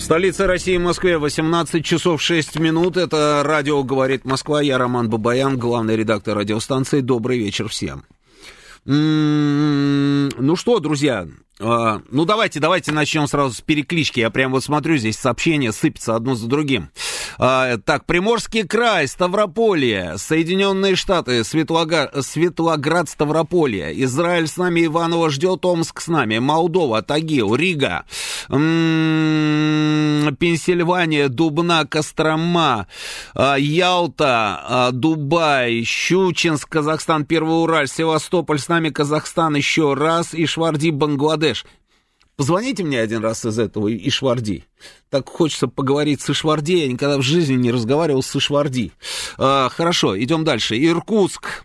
В столице России, Москве, 18 часов 6 минут. Это радио «Говорит Москва». Я Роман Бабаян, главный редактор радиостанции. Добрый вечер всем. М-м-м, ну что, друзья, ну давайте, давайте начнем сразу с переклички. Я прям вот смотрю, здесь сообщения сыпятся одно за другим. А, так, Приморский край, Ставрополье, Соединенные Штаты, Светлоград, Светлоград, Ставрополье, Израиль с нами, Иваново ждет, Омск с нами, Молдова, Тагил, Рига, м-м, Пенсильвания, Дубна, Кострома, а, Ялта, а, Дубай, Щучинск, Казахстан, Первый Ураль, Севастополь с нами, Казахстан еще раз, и Шварди, Бангладеш. Позвоните мне один раз из этого Ишварди. Так хочется поговорить с Ишварди. Я никогда в жизни не разговаривал с Ишварди. А, хорошо, идем дальше. Иркутск.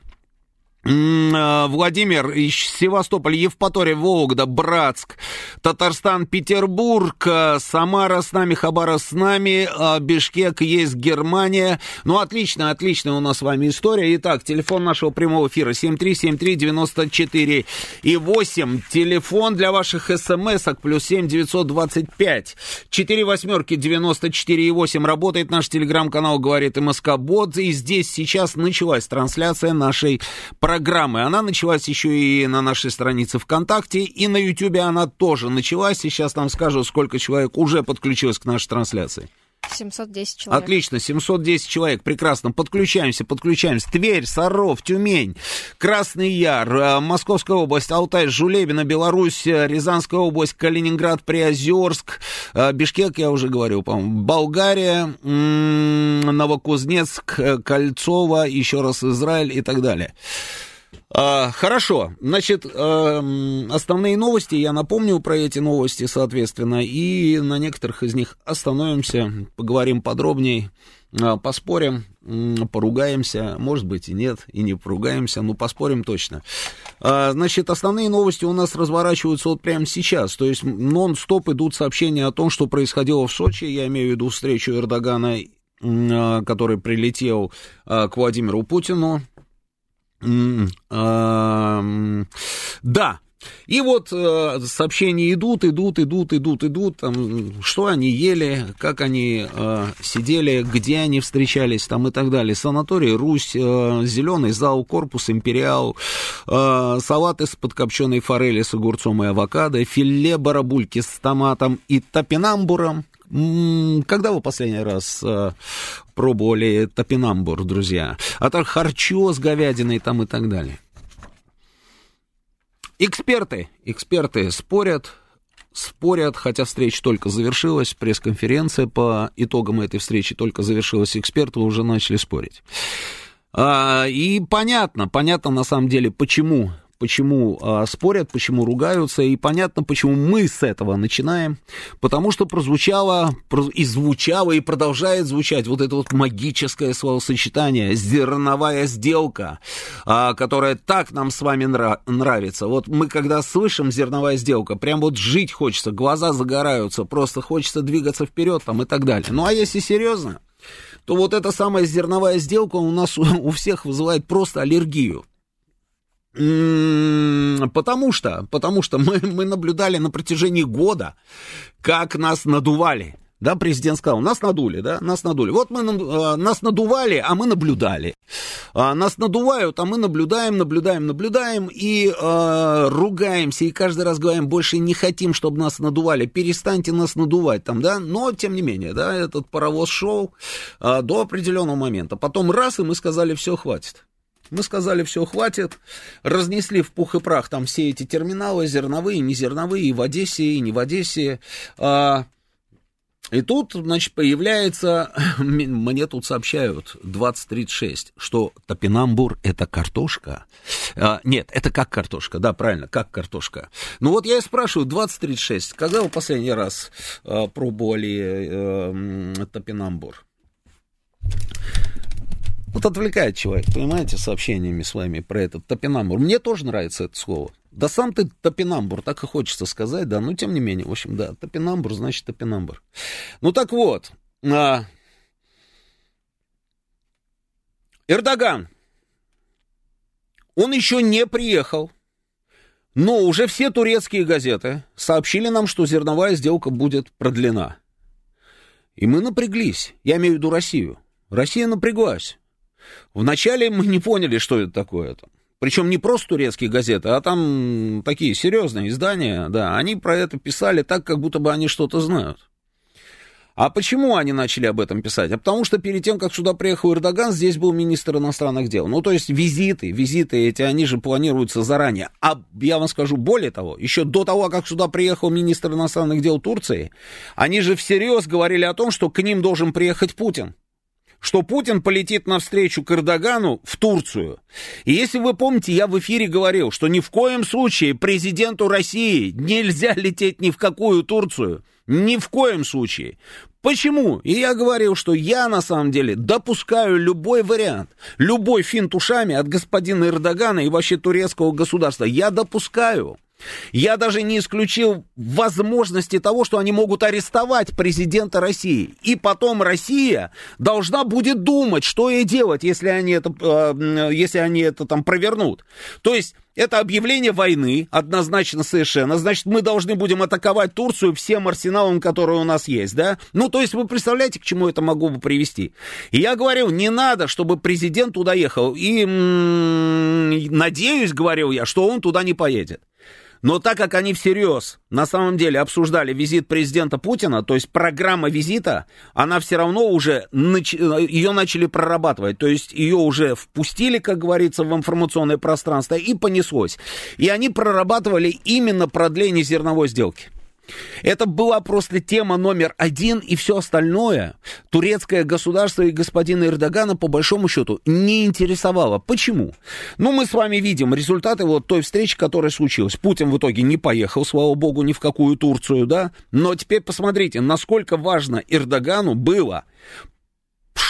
А, Владимир, Севастополь, Евпатория, Вологда, Братск, Татарстан, Петербург, а, Самара с нами, Хабара с нами, а, Бишкек есть Германия. Ну, отлично, отлично у нас с вами история. Итак, телефон нашего прямого эфира 7373948 и 8. Телефон для ваших смс-ок плюс 7 925 4 восьмерки 94 и 8. Работает наш телеграм-канал «Говорит МСК Бот». И здесь сейчас началась трансляция нашей программы программы. Она началась еще и на нашей странице ВКонтакте, и на Ютубе она тоже началась. Сейчас нам скажу, сколько человек уже подключилось к нашей трансляции. 710 человек. Отлично, 710 человек, прекрасно. Подключаемся, подключаемся. Тверь, Саров, Тюмень, Красный Яр, э, Московская область, Алтай, Жулебина, Беларусь, э, Рязанская область, Калининград, Приозерск, э, Бишкек, я уже говорил, по-моему, Болгария, Новокузнецк, Кольцово, еще раз Израиль и так далее. А, хорошо, значит, а, основные новости, я напомню про эти новости, соответственно, и на некоторых из них остановимся, поговорим подробнее, а, поспорим, поругаемся, может быть и нет, и не поругаемся, но поспорим точно. А, значит, основные новости у нас разворачиваются вот прямо сейчас, то есть нон-стоп идут сообщения о том, что происходило в Сочи, я имею в виду встречу Эрдогана, который прилетел к Владимиру Путину, да, и вот э, сообщения идут, идут, идут, идут, идут, там, что они ели, как они э, сидели, где они встречались, там и так далее. Санаторий Русь, э, зеленый зал, корпус Империал, э, салат из подкопченной форели с огурцом и авокадо, филе барабульки с томатом и топинамбуром, когда вы последний раз э, пробовали топинамбур, друзья? А так харчо с говядиной там и так далее. Эксперты, эксперты спорят, спорят, хотя встреча только завершилась, пресс-конференция по итогам этой встречи только завершилась, эксперты уже начали спорить. А, и понятно, понятно на самом деле, почему почему а, спорят, почему ругаются, и понятно, почему мы с этого начинаем, потому что прозвучало, и звучало, и продолжает звучать вот это вот магическое словосочетание «зерновая сделка», а, которая так нам с вами нра- нравится. Вот мы, когда слышим «зерновая сделка», прям вот жить хочется, глаза загораются, просто хочется двигаться вперед там и так далее. Ну а если серьезно, то вот эта самая зерновая сделка у нас у всех вызывает просто аллергию. Потому что, потому что мы, мы наблюдали на протяжении года, как нас надували. Да, президент сказал, нас надули, да, нас надули. Вот мы, э, нас надували, а мы наблюдали. А, нас надувают, а мы наблюдаем, наблюдаем, наблюдаем и э, ругаемся. И каждый раз говорим, больше не хотим, чтобы нас надували. Перестаньте нас надувать там, да. Но, тем не менее, да, этот паровоз шел э, до определенного момента. Потом раз, и мы сказали, все, хватит. Мы сказали, все, хватит, разнесли в пух и прах там все эти терминалы, зерновые, незерновые, и в Одессе, и не в Одессе. А, И тут, значит, появляется, мне тут сообщают 2036, что топинамбур – это картошка. А, нет, это как картошка, да, правильно, как картошка. Ну вот я и спрашиваю, 2036, когда вы последний раз а, пробовали а, топинамбур? Вот отвлекает человек, понимаете, сообщениями с вами про этот топинамбур. Мне тоже нравится это слово. Да сам ты топинамбур, так и хочется сказать, да, но тем не менее, в общем, да, топинамбур значит топинамбур. Ну так вот, а... Эрдоган, он еще не приехал, но уже все турецкие газеты сообщили нам, что зерновая сделка будет продлена. И мы напряглись, я имею в виду Россию. Россия напряглась. Вначале мы не поняли, что это такое. -то. Причем не просто турецкие газеты, а там такие серьезные издания, да, они про это писали так, как будто бы они что-то знают. А почему они начали об этом писать? А потому что перед тем, как сюда приехал Эрдоган, здесь был министр иностранных дел. Ну, то есть визиты, визиты эти, они же планируются заранее. А я вам скажу более того, еще до того, как сюда приехал министр иностранных дел Турции, они же всерьез говорили о том, что к ним должен приехать Путин что Путин полетит навстречу к Эрдогану в Турцию. И если вы помните, я в эфире говорил, что ни в коем случае президенту России нельзя лететь ни в какую Турцию. Ни в коем случае. Почему? И я говорил, что я на самом деле допускаю любой вариант, любой финт ушами от господина Эрдогана и вообще турецкого государства. Я допускаю. Я даже не исключил возможности того, что они могут арестовать президента России. И потом Россия должна будет думать, что ей делать, если они это, э, если они это там провернут. То есть это объявление войны, однозначно совершенно. Значит, мы должны будем атаковать Турцию всем арсеналом, который у нас есть, да? Ну, то есть вы представляете, к чему это могло бы привести? И я говорил, не надо, чтобы президент туда ехал. И м-м, надеюсь, говорил я, что он туда не поедет. Но так как они всерьез на самом деле обсуждали визит президента Путина, то есть программа визита, она все равно уже, нач... ее начали прорабатывать, то есть ее уже впустили, как говорится, в информационное пространство и понеслось. И они прорабатывали именно продление зерновой сделки. Это была просто тема номер один, и все остальное турецкое государство и господина Эрдогана по большому счету не интересовало. Почему? Ну, мы с вами видим результаты вот той встречи, которая случилась. Путин в итоге не поехал, слава богу, ни в какую Турцию, да? Но теперь посмотрите, насколько важно Эрдогану было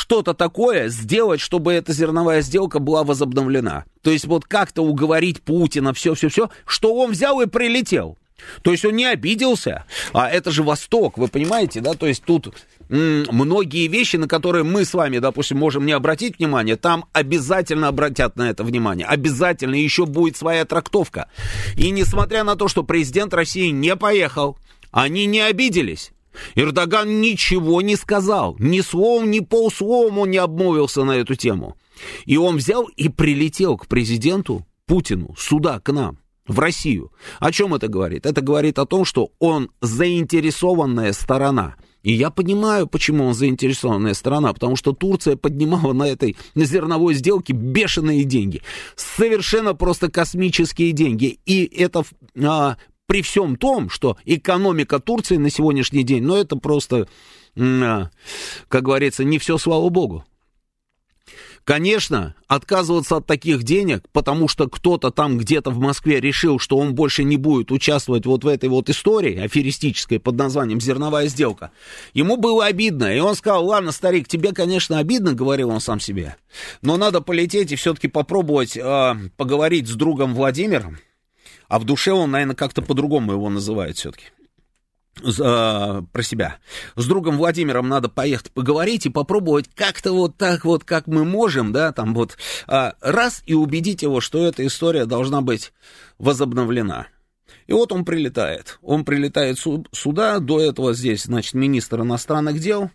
что-то такое сделать, чтобы эта зерновая сделка была возобновлена. То есть вот как-то уговорить Путина, все-все-все, что он взял и прилетел. То есть он не обиделся, а это же Восток, вы понимаете, да? То есть тут многие вещи, на которые мы с вами, допустим, можем не обратить внимание, там обязательно обратят на это внимание, обязательно еще будет своя трактовка. И несмотря на то, что президент России не поехал, они не обиделись. Эрдоган ничего не сказал, ни словом, ни полсловом он не обмолвился на эту тему. И он взял и прилетел к президенту Путину сюда, к нам в Россию. О чем это говорит? Это говорит о том, что он заинтересованная сторона. И я понимаю, почему он заинтересованная сторона, потому что Турция поднимала на этой на зерновой сделке бешеные деньги. Совершенно просто космические деньги. И это а, при всем том, что экономика Турции на сегодняшний день, ну это просто, а, как говорится, не все, слава богу. Конечно, отказываться от таких денег, потому что кто-то там где-то в Москве решил, что он больше не будет участвовать вот в этой вот истории аферистической под названием «Зерновая сделка», ему было обидно. И он сказал, ладно, старик, тебе, конечно, обидно, говорил он сам себе, но надо полететь и все-таки попробовать э, поговорить с другом Владимиром, а в душе он, наверное, как-то по-другому его называет все-таки про себя. С другом Владимиром надо поехать поговорить и попробовать как-то вот так вот, как мы можем, да, там вот э, раз и убедить его, что эта история должна быть возобновлена. И вот он прилетает. Он прилетает сюда, до этого здесь, значит, министр иностранных дел.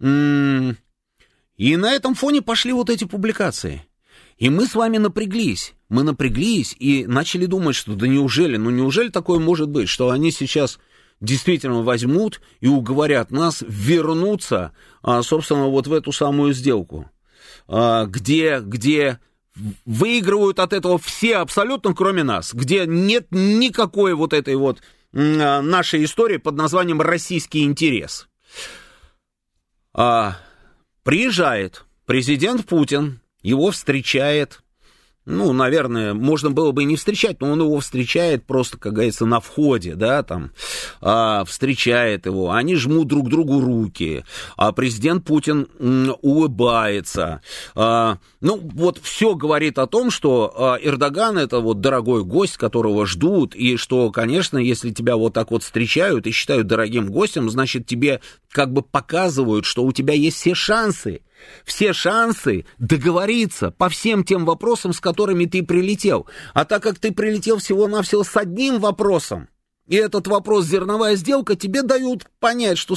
И на этом фоне пошли вот эти публикации. И мы с вами напряглись. Мы напряглись и начали думать, что да неужели, ну неужели такое может быть, что они сейчас действительно возьмут и уговорят нас вернуться, а, собственно, вот в эту самую сделку, а, где, где выигрывают от этого все абсолютно, кроме нас, где нет никакой вот этой вот а, нашей истории под названием «российский интерес». Приезжает президент Путин, его встречает ну, наверное, можно было бы и не встречать, но он его встречает просто, как говорится, на входе, да, там, а, встречает его, они жмут друг другу руки, а президент Путин улыбается. А, ну, вот все говорит о том, что а, Эрдоган это вот дорогой гость, которого ждут, и что, конечно, если тебя вот так вот встречают и считают дорогим гостем, значит, тебе как бы показывают, что у тебя есть все шансы все шансы договориться по всем тем вопросам, с которыми ты прилетел. А так как ты прилетел всего-навсего с одним вопросом, и этот вопрос зерновая сделка, тебе дают понять, что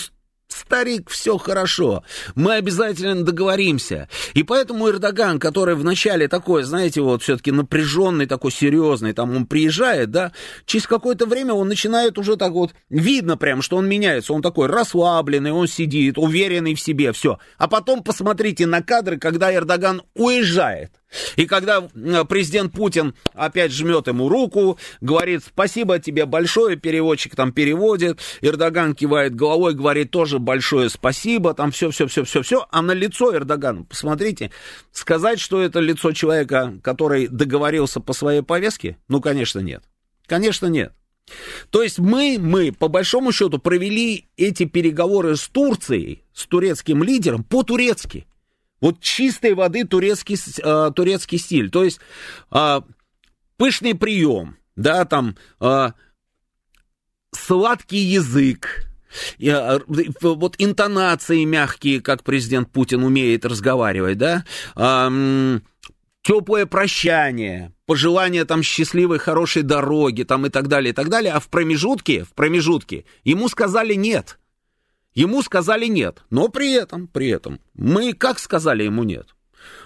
Старик, все хорошо, мы обязательно договоримся. И поэтому Эрдоган, который вначале такой, знаете, вот все-таки напряженный, такой серьезный, там он приезжает, да, через какое-то время он начинает уже так вот, видно прям, что он меняется, он такой расслабленный, он сидит, уверенный в себе, все. А потом посмотрите на кадры, когда Эрдоган уезжает. И когда президент Путин опять жмет ему руку, говорит спасибо тебе большое, переводчик там переводит, Эрдоган кивает головой, говорит тоже большое спасибо, там все-все-все-все-все, а на лицо Эрдогана, посмотрите, сказать, что это лицо человека, который договорился по своей повестке, ну, конечно, нет. Конечно, нет. То есть мы, мы, по большому счету, провели эти переговоры с Турцией, с турецким лидером, по-турецки. Вот чистой воды турецкий, э, турецкий стиль. То есть э, пышный прием, да, там э, сладкий язык, э, вот интонации мягкие, как президент Путин умеет разговаривать, да, э, теплое прощание, пожелание там счастливой, хорошей дороги, там и так далее, и так далее, а в промежутке, в промежутке ему сказали нет – Ему сказали нет, но при этом, при этом, мы как сказали ему нет?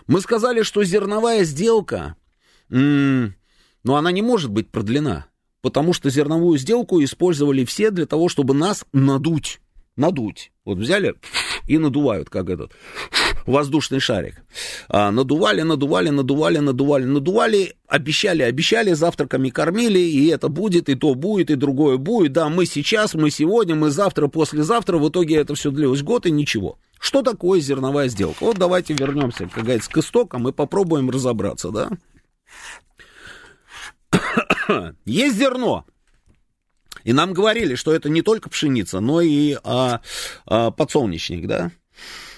Мы сказали, что зерновая сделка, м- ну, она не может быть продлена, потому что зерновую сделку использовали все для того, чтобы нас надуть надуть. Вот взяли и надувают, как этот воздушный шарик. А, надували, надували, надували, надували, надували, обещали, обещали, завтраками кормили, и это будет, и то будет, и другое будет. Да, мы сейчас, мы сегодня, мы завтра, послезавтра. В итоге это все длилось год и ничего. Что такое зерновая сделка? Вот давайте вернемся, как говорится, к истокам и попробуем разобраться, да? Есть зерно, и нам говорили, что это не только пшеница, но и а, а, подсолнечник, да.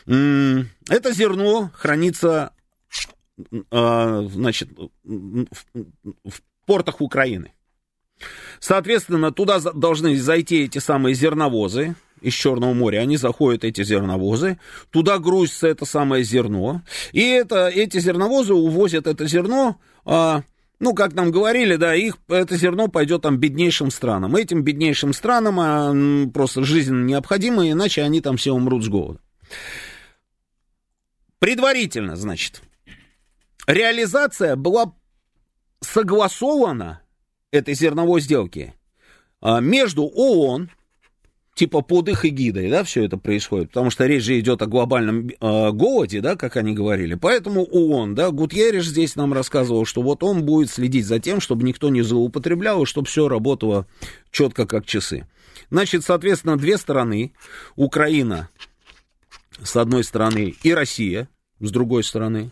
Это зерно хранится, а, значит, в, в портах Украины. Соответственно, туда должны зайти эти самые зерновозы из Черного моря. Они заходят, эти зерновозы, туда грузится это самое зерно. И это, эти зерновозы увозят это зерно а, ну, как нам говорили, да, их, это зерно пойдет там беднейшим странам. Этим беднейшим странам а, просто жизненно необходимо, иначе они там все умрут с голода. Предварительно, значит, реализация была согласована этой зерновой сделки а, между ООН, типа под их эгидой, да, все это происходит, потому что речь же идет о глобальном э, голоде, да, как они говорили. Поэтому ООН, да, Гутьерриш здесь нам рассказывал, что вот он будет следить за тем, чтобы никто не злоупотреблял, и чтобы все работало четко как часы. Значит, соответственно, две стороны, Украина с одной стороны и Россия с другой стороны,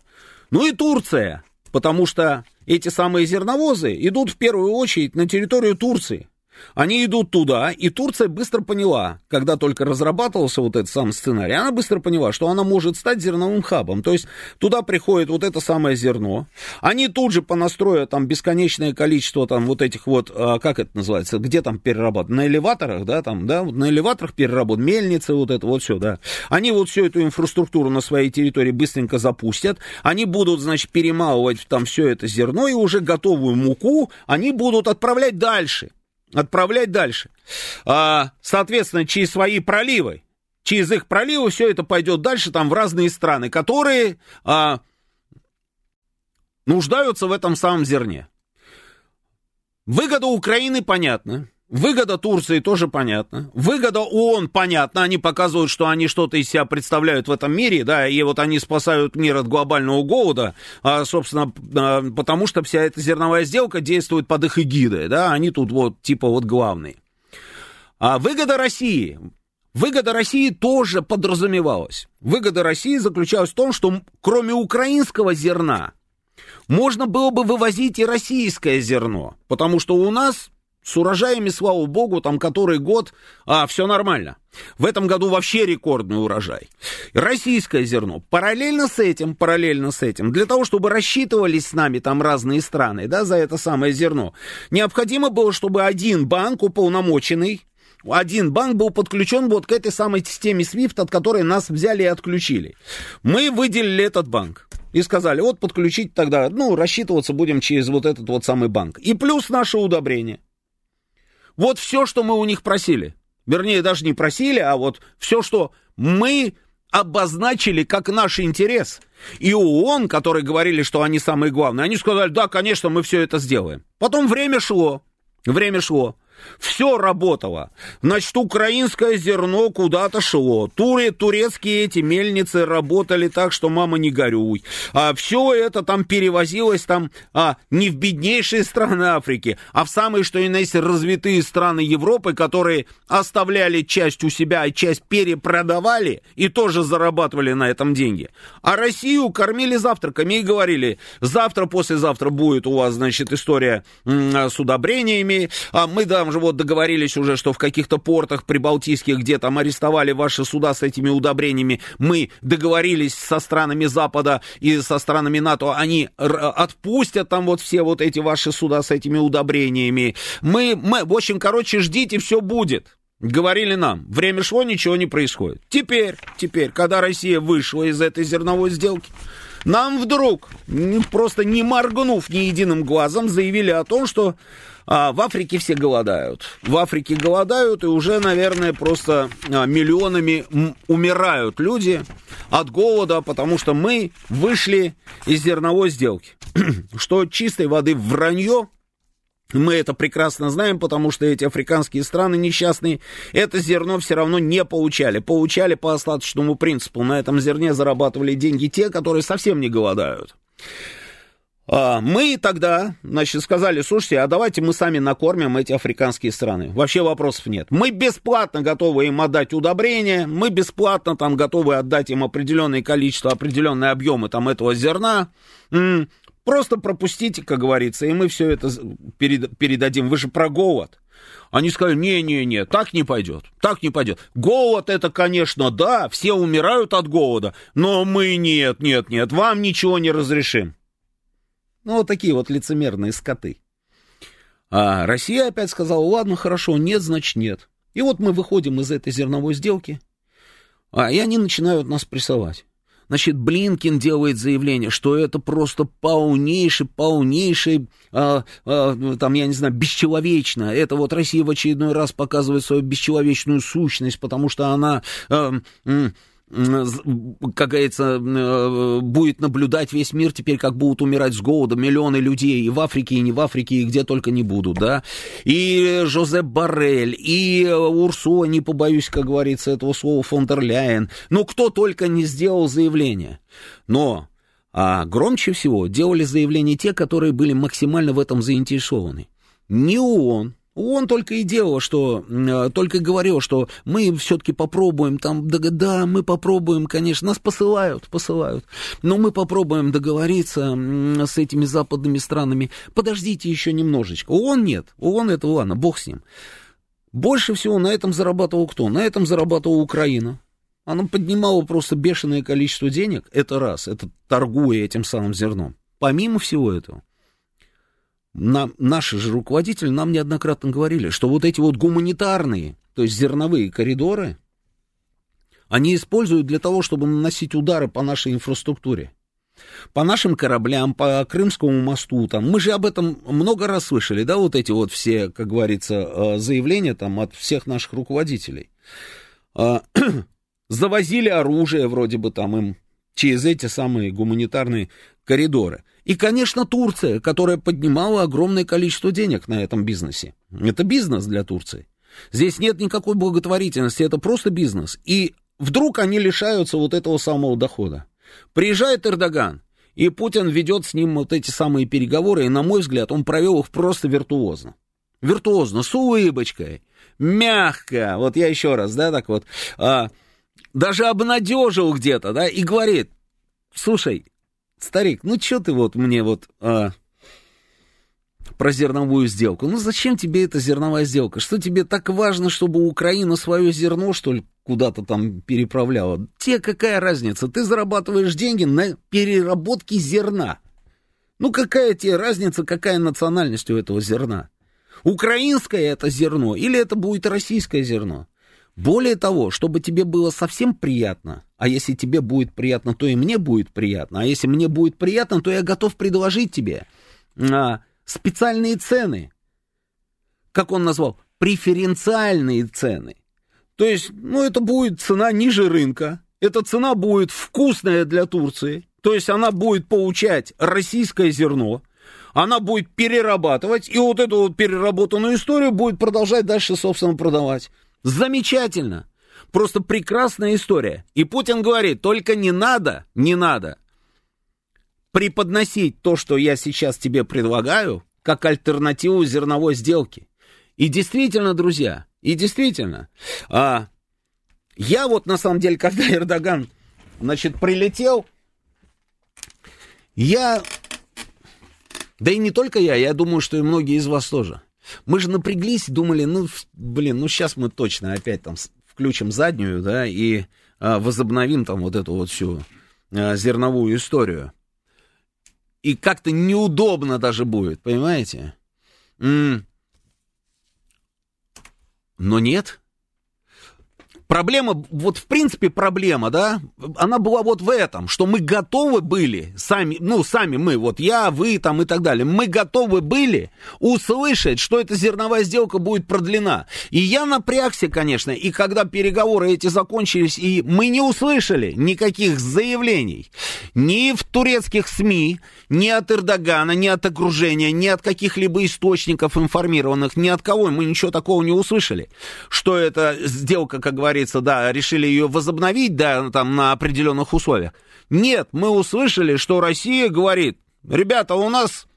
ну и Турция, потому что эти самые зерновозы идут в первую очередь на территорию Турции. Они идут туда, и Турция быстро поняла, когда только разрабатывался вот этот сам сценарий, она быстро поняла, что она может стать зерновым хабом. То есть туда приходит вот это самое зерно. Они тут же понастроят там бесконечное количество там вот этих вот, а, как это называется, где там перерабатывают? На элеваторах, да, там, да, вот на элеваторах переработают, мельницы, вот это вот все, да. Они вот всю эту инфраструктуру на своей территории быстренько запустят. Они будут, значит, перемалывать там все это зерно, и уже готовую муку они будут отправлять дальше отправлять дальше. А, соответственно, через свои проливы, через их проливы все это пойдет дальше там в разные страны, которые а, нуждаются в этом самом зерне. Выгода Украины понятна. Выгода Турции тоже понятна. Выгода ООН понятна. Они показывают, что они что-то из себя представляют в этом мире, да, и вот они спасают мир от глобального голода, а, собственно, а, потому что вся эта зерновая сделка действует под их эгидой, да, они тут вот типа вот главные. А выгода России. выгода России тоже подразумевалась. Выгода России заключалась в том, что кроме украинского зерна можно было бы вывозить и российское зерно, потому что у нас с урожаями, слава богу, там который год, а, все нормально. В этом году вообще рекордный урожай. Российское зерно. Параллельно с этим, параллельно с этим, для того, чтобы рассчитывались с нами там разные страны, да, за это самое зерно, необходимо было, чтобы один банк уполномоченный, один банк был подключен вот к этой самой системе SWIFT, от которой нас взяли и отключили. Мы выделили этот банк и сказали, вот подключить тогда, ну, рассчитываться будем через вот этот вот самый банк. И плюс наше удобрение. Вот все, что мы у них просили. Вернее, даже не просили, а вот все, что мы обозначили как наш интерес. И ООН, которые говорили, что они самые главные, они сказали, да, конечно, мы все это сделаем. Потом время шло, время шло. Все работало. Значит, украинское зерно куда-то шло. Туре, турецкие эти мельницы работали так, что мама не горюй. А все это там перевозилось там а, не в беднейшие страны Африки, а в самые, что и на есть, развитые страны Европы, которые оставляли часть у себя, а часть перепродавали и тоже зарабатывали на этом деньги. А Россию кормили завтраками и говорили, завтра, послезавтра будет у вас, значит, история с удобрениями, а мы да, там же вот договорились уже, что в каких-то портах прибалтийских, где там арестовали ваши суда с этими удобрениями, мы договорились со странами Запада и со странами НАТО, они отпустят там вот все вот эти ваши суда с этими удобрениями. Мы, мы, в общем, короче, ждите, все будет. Говорили нам, время шло, ничего не происходит. Теперь, теперь, когда Россия вышла из этой зерновой сделки, нам вдруг, просто не моргнув ни единым глазом, заявили о том, что а, в Африке все голодают. В Африке голодают, и уже, наверное, просто а, миллионами умирают люди от голода, потому что мы вышли из зерновой сделки. что чистой воды вранье, мы это прекрасно знаем, потому что эти африканские страны несчастные это зерно все равно не получали. Получали по остаточному принципу. На этом зерне зарабатывали деньги те, которые совсем не голодают. А, мы тогда, значит, сказали, слушайте, а давайте мы сами накормим эти африканские страны. Вообще вопросов нет. Мы бесплатно готовы им отдать удобрения, мы бесплатно там готовы отдать им определенное количество, определенные объемы там этого зерна. Просто пропустите, как говорится, и мы все это передадим. Вы же про голод. Они сказали, не-не-не, так не пойдет, так не пойдет. Голод это, конечно, да, все умирают от голода, но мы нет, нет, нет, вам ничего не разрешим. Ну, вот такие вот лицемерные скоты. А Россия опять сказала, ладно, хорошо, нет, значит нет. И вот мы выходим из этой зерновой сделки, а, и они начинают нас прессовать. Значит, Блинкин делает заявление, что это просто полнейший, полнейший, а, а, там, я не знаю, бесчеловечно. Это вот Россия в очередной раз показывает свою бесчеловечную сущность, потому что она... А, как говорится, э, будет наблюдать весь мир теперь, как будут умирать с голода миллионы людей и в Африке, и не в Африке, и где только не будут, да. И Жозеп Барель, и Урсула, не побоюсь, как говорится, этого слова, фон дер Ляйен. Ну, кто только не сделал заявление. Но а громче всего делали заявления те, которые были максимально в этом заинтересованы. Ни ООН, он только и делал, что, э, только говорил, что мы все-таки попробуем там, да, да, мы попробуем, конечно, нас посылают, посылают, но мы попробуем договориться с этими западными странами. Подождите еще немножечко. Он нет, он это, ладно, бог с ним. Больше всего на этом зарабатывал кто? На этом зарабатывала Украина. Она поднимала просто бешеное количество денег, это раз, это торгуя этим самым зерном. Помимо всего этого, нам, наши же руководители нам неоднократно говорили, что вот эти вот гуманитарные, то есть зерновые коридоры, они используют для того, чтобы наносить удары по нашей инфраструктуре. По нашим кораблям, по Крымскому мосту, там, мы же об этом много раз слышали, да, вот эти вот все, как говорится, э, заявления там от всех наших руководителей. А, завозили оружие вроде бы там им через эти самые гуманитарные коридоры. И, конечно, Турция, которая поднимала огромное количество денег на этом бизнесе. Это бизнес для Турции. Здесь нет никакой благотворительности, это просто бизнес. И вдруг они лишаются вот этого самого дохода. Приезжает Эрдоган, и Путин ведет с ним вот эти самые переговоры, и, на мой взгляд, он провел их просто виртуозно. Виртуозно, с улыбочкой, мягко, вот я еще раз, да, так вот, а, даже обнадежил где-то, да, и говорит, слушай, старик, ну что ты вот мне вот а, про зерновую сделку? Ну зачем тебе эта зерновая сделка? Что тебе так важно, чтобы Украина свое зерно, что ли, куда-то там переправляла? Тебе какая разница? Ты зарабатываешь деньги на переработке зерна. Ну какая тебе разница, какая национальность у этого зерна? Украинское это зерно или это будет российское зерно? Более того, чтобы тебе было совсем приятно, а если тебе будет приятно, то и мне будет приятно, а если мне будет приятно, то я готов предложить тебе а, специальные цены, как он назвал, преференциальные цены. То есть, ну, это будет цена ниже рынка, эта цена будет вкусная для Турции, то есть она будет получать российское зерно, она будет перерабатывать, и вот эту вот переработанную историю будет продолжать дальше, собственно, продавать. Замечательно. Просто прекрасная история. И Путин говорит, только не надо, не надо преподносить то, что я сейчас тебе предлагаю, как альтернативу зерновой сделке. И действительно, друзья, и действительно, а, я вот на самом деле, когда Эрдоган, значит, прилетел, я, да и не только я, я думаю, что и многие из вас тоже, мы же напряглись, думали, ну, блин, ну сейчас мы точно опять там включим заднюю, да, и а, возобновим там вот эту вот всю а, зерновую историю. И как-то неудобно даже будет, понимаете? М-м. Но нет, Проблема, вот в принципе проблема, да, она была вот в этом, что мы готовы были, сами, ну, сами мы, вот я, вы там и так далее, мы готовы были услышать, что эта зерновая сделка будет продлена. И я напрягся, конечно, и когда переговоры эти закончились, и мы не услышали никаких заявлений ни в турецких СМИ, ни от Эрдогана, ни от окружения, ни от каких-либо источников информированных, ни от кого, мы ничего такого не услышали, что эта сделка, как говорится, говорится, да, решили ее возобновить, да, там на определенных условиях. Нет, мы услышали, что Россия говорит, ребята, у нас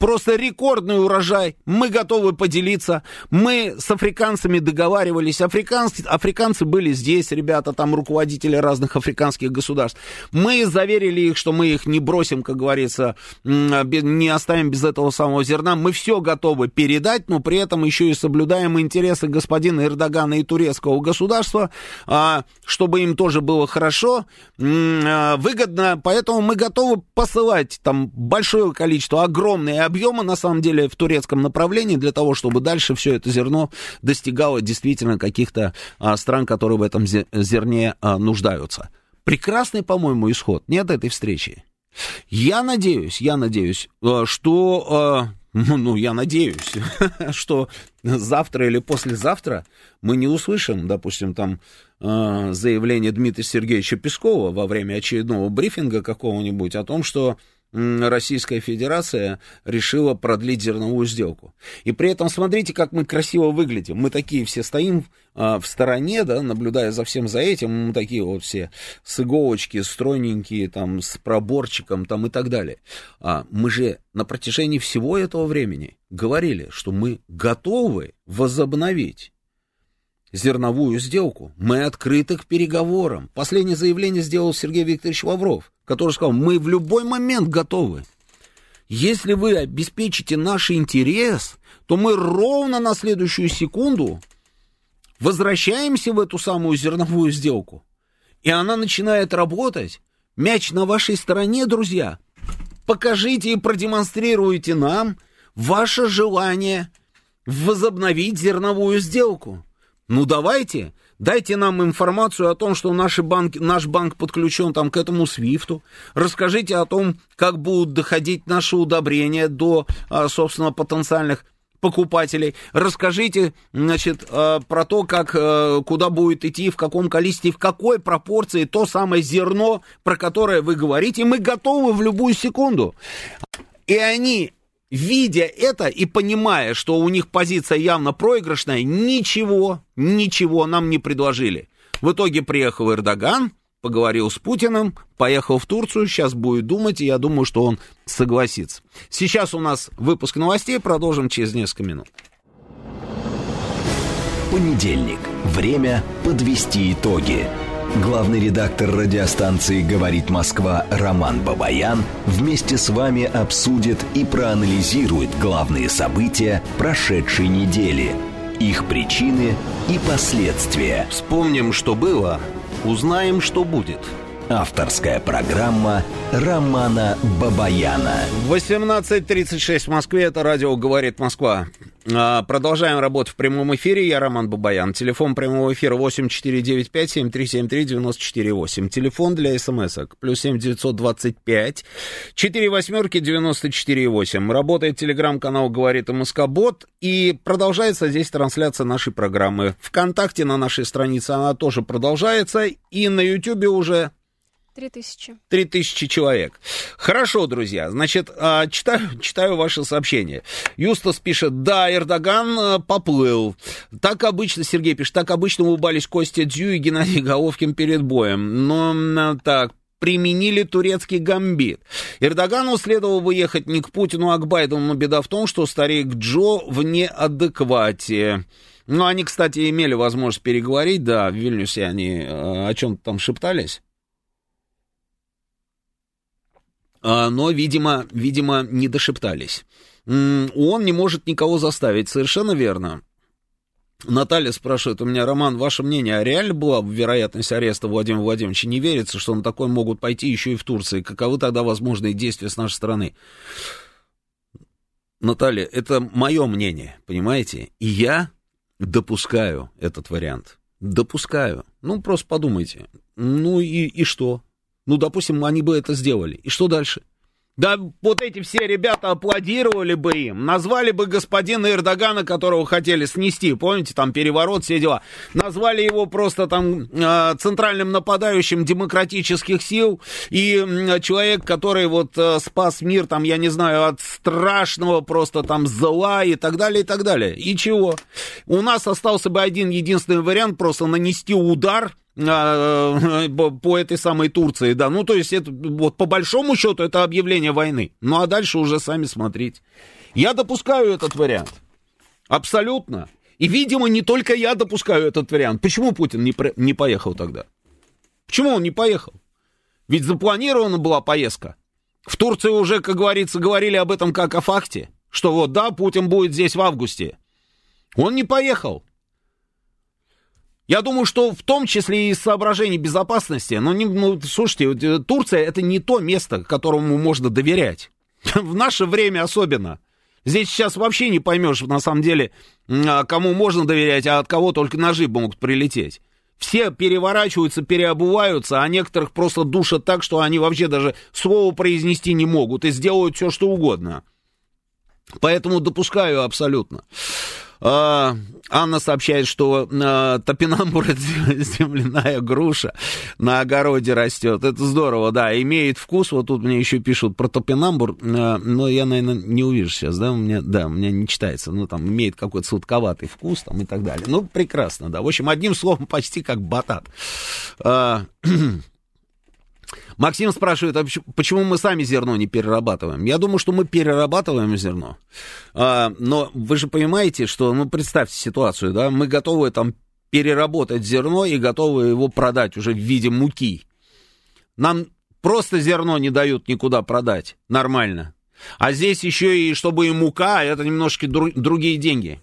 Просто рекордный урожай. Мы готовы поделиться. Мы с африканцами договаривались. Африканцы, африканцы были здесь, ребята, там руководители разных африканских государств. Мы заверили их, что мы их не бросим, как говорится, не оставим без этого самого зерна. Мы все готовы передать, но при этом еще и соблюдаем интересы господина Эрдогана и турецкого государства, а, чтобы им тоже было хорошо, а, выгодно. Поэтому мы готовы посылать там большое количество, огромное объема, на самом деле, в турецком направлении для того, чтобы дальше все это зерно достигало действительно каких-то а, стран, которые в этом зерне а, нуждаются. Прекрасный, по-моему, исход. Нет этой встречи. Я надеюсь, я надеюсь, а, что... А, ну, ну, я надеюсь, что завтра или послезавтра мы не услышим, допустим, там а, заявление Дмитрия Сергеевича Пескова во время очередного брифинга какого-нибудь о том, что Российская Федерация решила продлить зерновую сделку. И при этом смотрите, как мы красиво выглядим. Мы такие все стоим а, в стороне, да, наблюдая за всем за этим. Мы такие вот все с иголочки, стройненькие, там, с проборчиком, там и так далее. А мы же на протяжении всего этого времени говорили, что мы готовы возобновить зерновую сделку. Мы открыты к переговорам. Последнее заявление сделал Сергей Викторович Лавров который сказал, мы в любой момент готовы. Если вы обеспечите наш интерес, то мы ровно на следующую секунду возвращаемся в эту самую зерновую сделку. И она начинает работать. Мяч на вашей стороне, друзья. Покажите и продемонстрируйте нам ваше желание возобновить зерновую сделку. Ну давайте, Дайте нам информацию о том, что наши банки, наш банк подключен там к этому свифту. Расскажите о том, как будут доходить наши удобрения до, а, собственно, потенциальных покупателей. Расскажите, значит, а, про то, как, а, куда будет идти, в каком количестве, в какой пропорции то самое зерно, про которое вы говорите. Мы готовы в любую секунду. И они видя это и понимая, что у них позиция явно проигрышная, ничего, ничего нам не предложили. В итоге приехал Эрдоган, поговорил с Путиным, поехал в Турцию, сейчас будет думать, и я думаю, что он согласится. Сейчас у нас выпуск новостей, продолжим через несколько минут. Понедельник. Время подвести итоги. Главный редактор радиостанции «Говорит Москва» Роман Бабаян вместе с вами обсудит и проанализирует главные события прошедшей недели, их причины и последствия. Вспомним, что было, узнаем, что будет – Авторская программа Романа Бабаяна. 18.36 в Москве. Это радио «Говорит Москва». А, продолжаем работу в прямом эфире. Я Роман Бабаян. Телефон прямого эфира 8495-7373-94-8. Телефон для смс-ок. Плюс 7925 4 восьмерки 94-8. Работает телеграм-канал «Говорит МСК-бот». И продолжается здесь трансляция нашей программы. Вконтакте на нашей странице она тоже продолжается. И на Ютьюбе уже Три тысячи. Три тысячи человек. Хорошо, друзья. Значит, а, читаю, читаю ваше сообщение. Юстас пишет, да, Эрдоган а, поплыл. Так обычно, Сергей пишет, так обычно улыбались Костя Дзю и Геннадий Головкин перед боем. Но а, так, применили турецкий гамбит. Эрдогану следовало бы ехать не к Путину, а к Байдену, но беда в том, что старик Джо в неадеквате. Ну, они, кстати, имели возможность переговорить, да, в Вильнюсе они о чем-то там шептались. А, но, видимо, видимо, не дошептались. Он не может никого заставить, совершенно верно. Наталья спрашивает у меня, Роман, ваше мнение, а реально была вероятность ареста Владимира Владимировича? Не верится, что на такой могут пойти еще и в Турции. Каковы тогда возможные действия с нашей стороны? Наталья, это мое мнение, понимаете? И я допускаю этот вариант. Допускаю. Ну, просто подумайте. Ну и, и что? Ну, допустим, они бы это сделали. И что дальше? Да вот эти все ребята аплодировали бы им, назвали бы господина Эрдогана, которого хотели снести, помните, там переворот, все дела, назвали его просто там э, центральным нападающим демократических сил, и человек, который вот э, спас мир, там, я не знаю, от страшного просто там зла и так далее, и так далее. И чего? У нас остался бы один единственный вариант, просто нанести удар а, по этой самой Турции, да. Ну, то есть, это, вот по большому счету, это объявление войны. Ну, а дальше уже сами смотреть. Я допускаю этот вариант. Абсолютно. И, видимо, не только я допускаю этот вариант. Почему Путин не, не поехал тогда? Почему он не поехал? Ведь запланирована была поездка. В Турции уже, как говорится, говорили об этом как о факте. Что вот, да, Путин будет здесь в августе. Он не поехал. Я думаю, что в том числе и из соображений безопасности. Но, не, ну, слушайте, э, Турция это не то место, которому можно доверять. В наше время особенно. Здесь сейчас вообще не поймешь, на самом деле, а, кому можно доверять, а от кого только ножи могут прилететь. Все переворачиваются, переобуваются, а некоторых просто душат так, что они вообще даже слово произнести не могут и сделают все, что угодно. Поэтому допускаю абсолютно. А, Анна сообщает, что а, топинамбур земляная груша на огороде растет. Это здорово, да, имеет вкус. Вот тут мне еще пишут про топинамбур, а, но я, наверное, не увижу сейчас, да, у меня, да, у меня не читается. Ну, там имеет какой-то сладковатый вкус там и так далее. Ну, прекрасно, да. В общем, одним словом, почти как батат. А, Максим спрашивает, а почему мы сами зерно не перерабатываем? Я думаю, что мы перерабатываем зерно. А, но вы же понимаете, что, ну, представьте ситуацию, да, мы готовы там переработать зерно и готовы его продать уже в виде муки. Нам просто зерно не дают никуда продать нормально. А здесь еще и чтобы и мука, это немножко дру- другие деньги.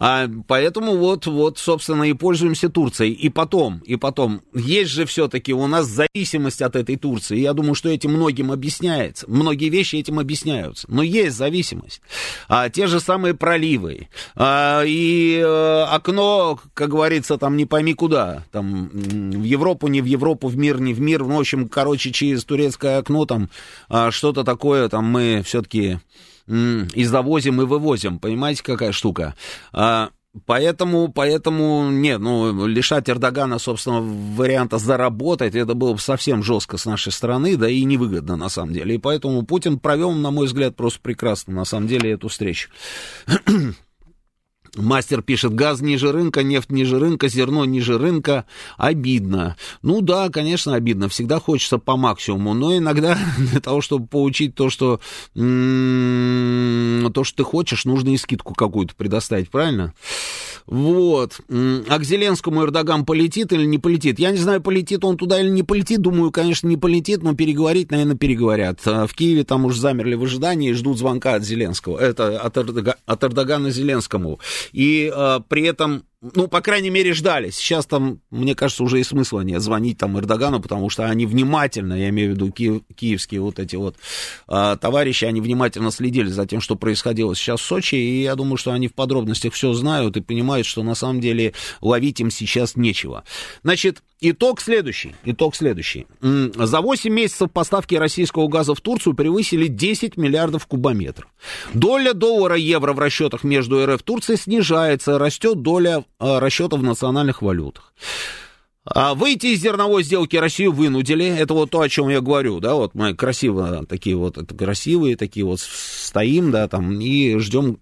А, поэтому вот, вот, собственно, и пользуемся Турцией. И потом, и потом, есть же все-таки у нас зависимость от этой Турции. Я думаю, что этим многим объясняется. Многие вещи этим объясняются. Но есть зависимость. А, те же самые проливы. А, и а, окно, как говорится, там не пойми куда. Там в Европу, не в Европу, в мир, не в мир. В общем, короче, через турецкое окно там а, что-то такое там мы все-таки и завозим, и вывозим. Понимаете, какая штука? А, Поэтому, поэтому, нет, ну, лишать Эрдогана, собственно, варианта заработать, это было бы совсем жестко с нашей стороны, да и невыгодно, на самом деле. И поэтому Путин провел, на мой взгляд, просто прекрасно, на самом деле, эту встречу. Мастер пишет, газ ниже рынка, нефть ниже рынка, зерно ниже рынка. Обидно. Ну да, конечно, обидно. Всегда хочется по максимуму. Но иногда для того, чтобы получить то, что, то, что ты хочешь, нужно и скидку какую-то предоставить, правильно? Вот. А к Зеленскому Эрдоган полетит или не полетит? Я не знаю, полетит он туда или не полетит. Думаю, конечно, не полетит, но переговорить, наверное, переговорят. А в Киеве там уж замерли в ожидании и ждут звонка от Зеленского. Это от, Эрдога, от Эрдогана Зеленскому. И а, при этом ну, по крайней мере, ждали. Сейчас там, мне кажется, уже и смысла нет звонить там Эрдогану, потому что они внимательно, я имею в виду ки- киевские вот эти вот э, товарищи, они внимательно следили за тем, что происходило сейчас в Сочи, и я думаю, что они в подробностях все знают и понимают, что на самом деле ловить им сейчас нечего. Значит, Итог следующий. Итог следующий. За 8 месяцев поставки российского газа в Турцию превысили 10 миллиардов кубометров. Доля доллара-евро в расчетах между РФ и Турцией снижается, растет доля э, расчетов в национальных валютах. А выйти из зерновой сделки Россию вынудили. Это вот то, о чем я говорю, да, вот мы красиво такие вот, это красивые такие вот стоим, да, там, и ждем,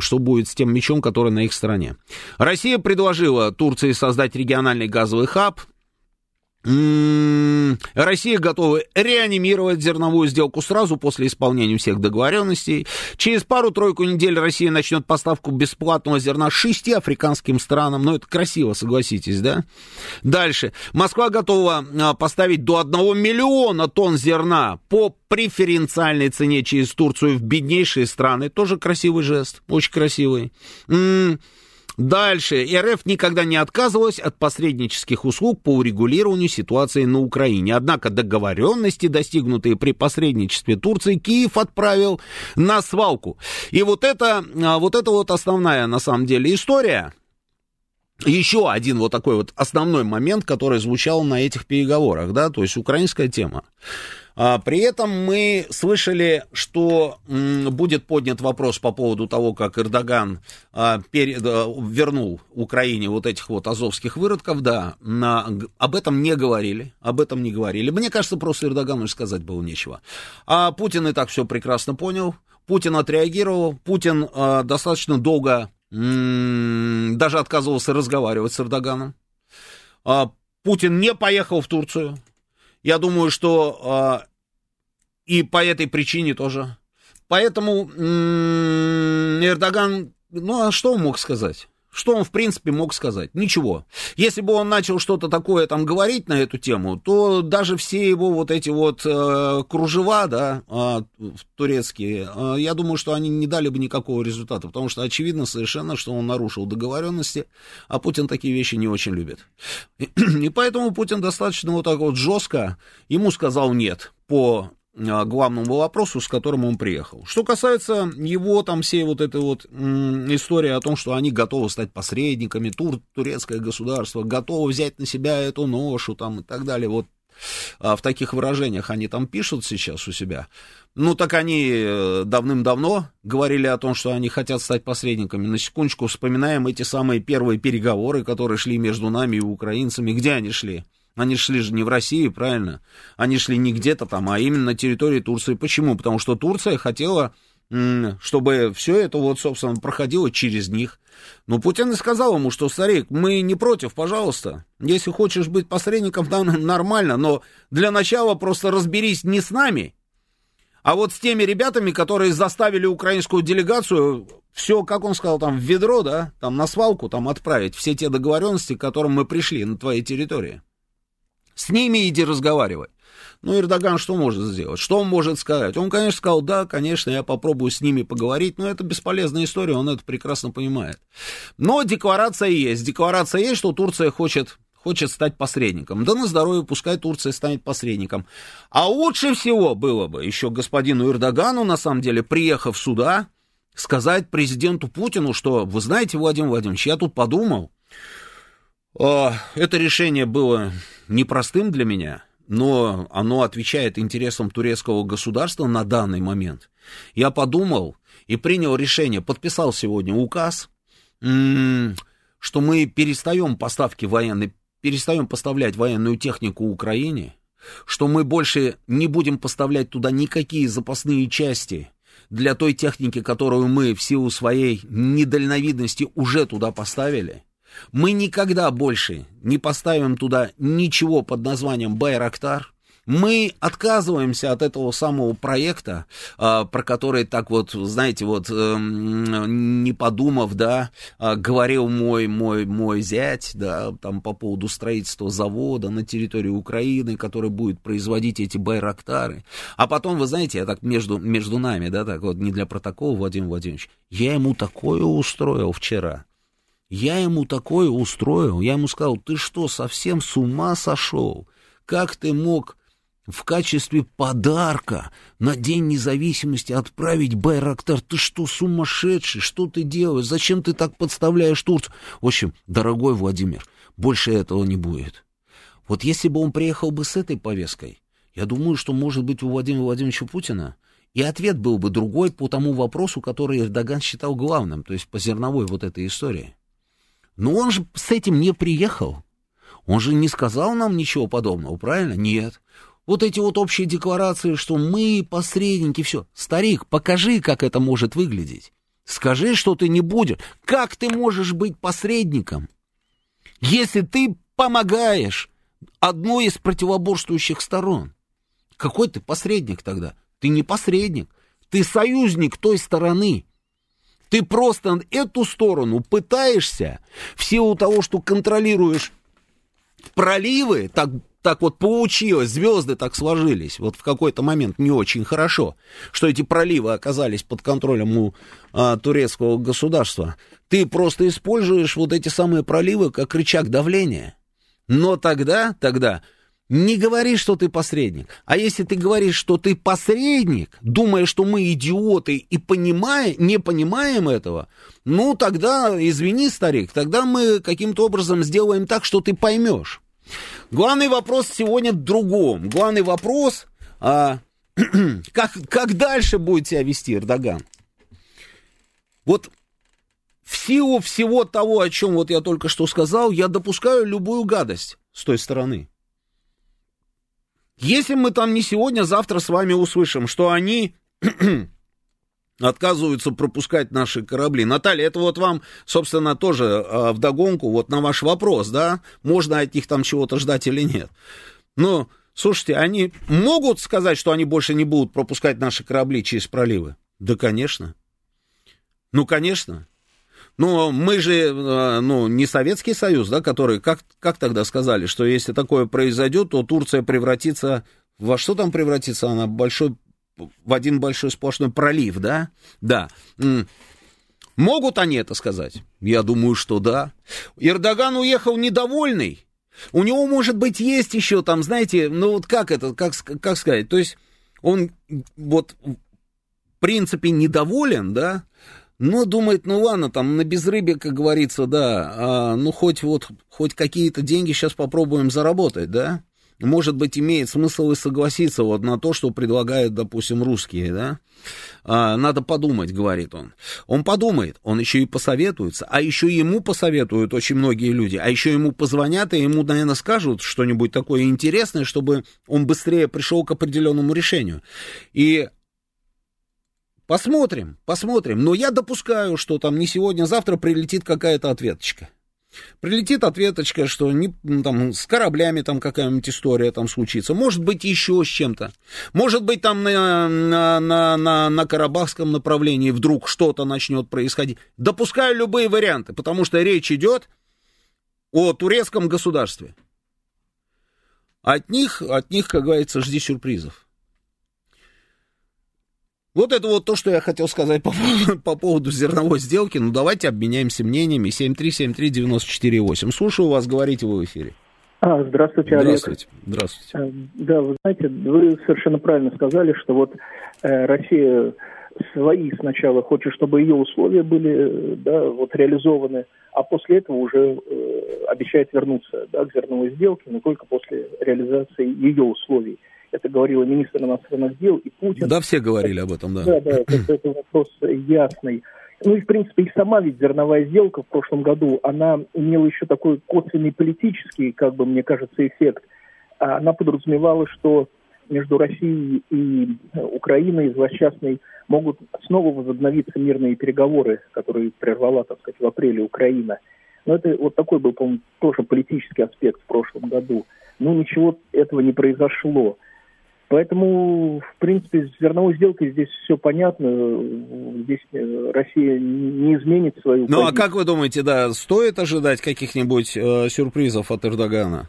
что будет с тем мечом, который на их стороне. Россия предложила Турции создать региональный газовый хаб, Россия готова реанимировать зерновую сделку сразу после исполнения всех договоренностей. Через пару-тройку недель Россия начнет поставку бесплатного зерна шести африканским странам. Ну, это красиво, согласитесь, да? Дальше. Москва готова а, поставить до 1 миллиона тонн зерна по преференциальной цене через Турцию в беднейшие страны. Тоже красивый жест, очень красивый. Дальше. РФ никогда не отказывалась от посреднических услуг по урегулированию ситуации на Украине. Однако договоренности, достигнутые при посредничестве Турции, Киев отправил на свалку. И вот это, а, вот это вот основная, на самом деле, история. Еще один вот такой вот основной момент, который звучал на этих переговорах, да, то есть украинская тема. А, при этом мы слышали, что будет поднят вопрос по поводу того, как Эрдоган а, вернул Украине вот этих вот азовских выродков, да, на, об этом не говорили, об этом не говорили. Мне кажется, просто Эрдогану сказать было нечего. А Путин и так все прекрасно понял, Путин отреагировал, Путин а, достаточно долго даже отказывался разговаривать с Эрдоганом. Путин не поехал в Турцию, я думаю, что э, и по этой причине тоже. Поэтому м-м, Эрдоган, ну а что он мог сказать? Что он, в принципе, мог сказать? Ничего. Если бы он начал что-то такое там говорить на эту тему, то даже все его вот эти вот э, кружева, да, э, турецкие, э, я думаю, что они не дали бы никакого результата, потому что очевидно совершенно, что он нарушил договоренности, а Путин такие вещи не очень любит. И, и поэтому Путин достаточно вот так вот жестко ему сказал нет по главному вопросу, с которым он приехал. Что касается его там всей вот этой вот истории о том, что они готовы стать посредниками, тур, турецкое государство готово взять на себя эту ношу там и так далее, вот а, в таких выражениях они там пишут сейчас у себя. Ну, так они э, давным-давно говорили о том, что они хотят стать посредниками. На секундочку вспоминаем эти самые первые переговоры, которые шли между нами и украинцами. Где они шли? Они шли же не в России, правильно? Они шли не где-то там, а именно на территории Турции. Почему? Потому что Турция хотела, чтобы все это вот, собственно, проходило через них. Но Путин и сказал ему, что, старик, мы не против, пожалуйста. Если хочешь быть посредником, там нормально, но для начала просто разберись не с нами, а вот с теми ребятами, которые заставили украинскую делегацию все, как он сказал, там в ведро, да, там на свалку, там отправить все те договоренности, к которым мы пришли на твоей территории. С ними иди разговаривай. Ну, Эрдоган что может сделать? Что он может сказать? Он, конечно, сказал, да, конечно, я попробую с ними поговорить, но это бесполезная история, он это прекрасно понимает. Но декларация есть. Декларация есть, что Турция хочет хочет стать посредником. Да на здоровье, пускай Турция станет посредником. А лучше всего было бы еще господину Эрдогану, на самом деле, приехав сюда, сказать президенту Путину, что, вы знаете, Владимир Владимирович, я тут подумал, это решение было непростым для меня, но оно отвечает интересам турецкого государства на данный момент. Я подумал и принял решение, подписал сегодня указ, что мы перестаем поставки военной, перестаем поставлять военную технику Украине, что мы больше не будем поставлять туда никакие запасные части для той техники, которую мы в силу своей недальновидности уже туда поставили – мы никогда больше не поставим туда ничего под названием Байрактар, Мы отказываемся от этого самого проекта, а, про который так вот, знаете, вот эм, не подумав, да, а, говорил мой, мой, мой зять, да, там по поводу строительства завода на территории Украины, который будет производить эти байрактары. А потом, вы знаете, я так между, между нами, да, так вот, не для протокола, Владимир Владимирович, я ему такое устроил вчера. Я ему такое устроил. Я ему сказал, ты что, совсем с ума сошел? Как ты мог в качестве подарка на День независимости отправить Байрактар. Ты что, сумасшедший? Что ты делаешь? Зачем ты так подставляешь Турцию? В общем, дорогой Владимир, больше этого не будет. Вот если бы он приехал бы с этой повесткой, я думаю, что, может быть, у Владимира Владимировича Путина и ответ был бы другой по тому вопросу, который Эрдоган считал главным, то есть по зерновой вот этой истории. Но он же с этим не приехал. Он же не сказал нам ничего подобного, правильно? Нет. Вот эти вот общие декларации, что мы посредники, все. Старик, покажи, как это может выглядеть. Скажи, что ты не будешь. Как ты можешь быть посредником, если ты помогаешь одной из противоборствующих сторон? Какой ты посредник тогда? Ты не посредник, ты союзник той стороны. Ты просто эту сторону пытаешься в силу того, что контролируешь проливы, так так вот получилось, звезды так сложились, вот в какой-то момент не очень хорошо, что эти проливы оказались под контролем у а, турецкого государства. Ты просто используешь вот эти самые проливы как рычаг давления. Но тогда, тогда не говори, что ты посредник. А если ты говоришь, что ты посредник, думая, что мы идиоты и понимая, не понимаем этого, ну тогда, извини, старик, тогда мы каким-то образом сделаем так, что ты поймешь. Главный вопрос сегодня в другом. Главный вопрос, а, как, как дальше будет себя вести Эрдоган? Вот в силу всего того, о чем вот я только что сказал, я допускаю любую гадость с той стороны. Если мы там не сегодня, завтра с вами услышим, что они отказываются пропускать наши корабли. Наталья, это вот вам, собственно, тоже э, вдогонку вот на ваш вопрос, да, можно от них там чего-то ждать или нет. Но, слушайте, они могут сказать, что они больше не будут пропускать наши корабли через проливы? Да, конечно. Ну, конечно. Но мы же, э, ну, не Советский Союз, да, который, как, как тогда сказали, что если такое произойдет, то Турция превратится, во что там превратится она, большой в один большой сплошной пролив, да? Да. Могут они это сказать? Я думаю, что да. Эрдоган уехал недовольный. У него, может быть, есть еще там, знаете, ну вот как это, как, как сказать, то есть он вот в принципе недоволен, да, но думает, ну ладно, там на безрыбье, как говорится, да, а, ну хоть вот, хоть какие-то деньги сейчас попробуем заработать, да может быть, имеет смысл и согласиться вот на то, что предлагают, допустим, русские, да? А, надо подумать, говорит он. Он подумает, он еще и посоветуется, а еще ему посоветуют очень многие люди, а еще ему позвонят и ему, наверное, скажут что-нибудь такое интересное, чтобы он быстрее пришел к определенному решению. И посмотрим, посмотрим. Но я допускаю, что там не сегодня, а завтра прилетит какая-то ответочка. Прилетит ответочка, что не, ну, там, с кораблями там какая-нибудь история там случится. Может быть, еще с чем-то. Может быть, там на, на, на, на, на Карабахском направлении вдруг что-то начнет происходить. Допускаю любые варианты, потому что речь идет о турецком государстве. От них, от них, как говорится, жди сюрпризов. Вот это вот то, что я хотел сказать по, по поводу зерновой сделки. Ну, давайте обменяемся мнениями. 7373948. Слушаю вас, говорите вы в эфире. А, здравствуйте, Олег. Здравствуйте. Здравствуйте. Э, да, вы знаете, вы совершенно правильно сказали, что вот э, Россия свои сначала хочет, чтобы ее условия были э, да, вот реализованы, а после этого уже э, обещает вернуться да, к зерновой сделке, но только после реализации ее условий. Это говорила министр иностранных дел и Путин. Да, все говорили об этом, да. Да, да, это, это вопрос ясный. Ну и, в принципе, и сама ведь зерновая сделка в прошлом году, она имела еще такой косвенный политический, как бы, мне кажется, эффект. Она подразумевала, что между Россией и Украиной злосчастной могут снова возобновиться мирные переговоры, которые прервала, так сказать, в апреле Украина. Но это вот такой был, по-моему, тоже политический аспект в прошлом году. Ну, ничего этого не произошло. Поэтому, в принципе, с зерновой сделкой здесь все понятно. Здесь э, Россия не изменит свою Ну, позицию. а как вы думаете, да, стоит ожидать каких-нибудь э, сюрпризов от Эрдогана?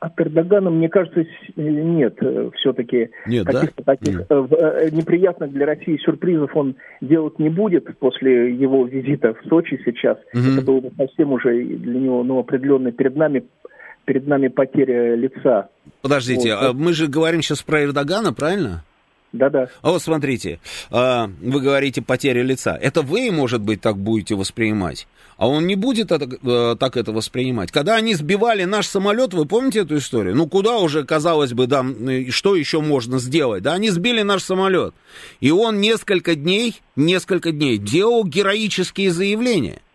От Эрдогана, мне кажется, нет, э, все-таки нет, каких-то да? таких mm. неприятных для России сюрпризов он делать не будет после его визита в Сочи сейчас. Mm-hmm. Это было бы совсем уже для него ну, определенно перед нами перед нами потеря лица. Подождите, вот. А мы же говорим сейчас про Эрдогана, правильно? Да-да. А вот смотрите, а, вы говорите потеря лица. Это вы, может быть, так будете воспринимать, а он не будет это, э, так это воспринимать. Когда они сбивали наш самолет, вы помните эту историю? Ну, куда уже, казалось бы, да, что еще можно сделать? Да, они сбили наш самолет. И он несколько дней, несколько дней делал героические заявления –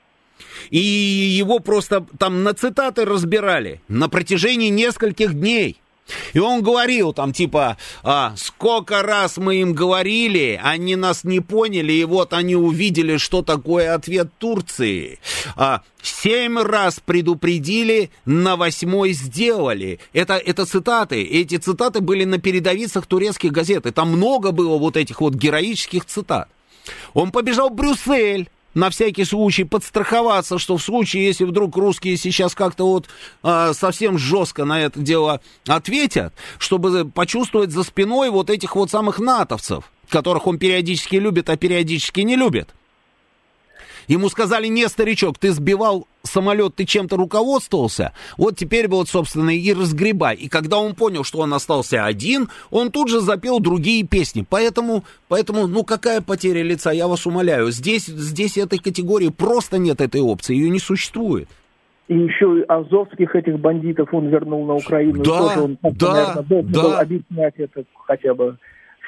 и его просто там на цитаты разбирали на протяжении нескольких дней. И он говорил там типа, а, сколько раз мы им говорили, они нас не поняли, и вот они увидели, что такое ответ Турции. А, семь раз предупредили, на восьмой сделали. Это, это цитаты. Эти цитаты были на передовицах турецких газет. И там много было вот этих вот героических цитат. Он побежал в Брюссель на всякий случай подстраховаться, что в случае, если вдруг русские сейчас как-то вот а, совсем жестко на это дело ответят, чтобы почувствовать за спиной вот этих вот самых натовцев, которых он периодически любит, а периодически не любит. Ему сказали, не, старичок, ты сбивал самолет, ты чем-то руководствовался, вот теперь вот, собственно, и разгребай. И когда он понял, что он остался один, он тут же запел другие песни. Поэтому, поэтому ну какая потеря лица, я вас умоляю. Здесь, здесь этой категории просто нет этой опции, ее не существует. И еще азовских этих бандитов он вернул на Украину. Да, Тоже он, да, наверное, должен да. был объяснять это хотя бы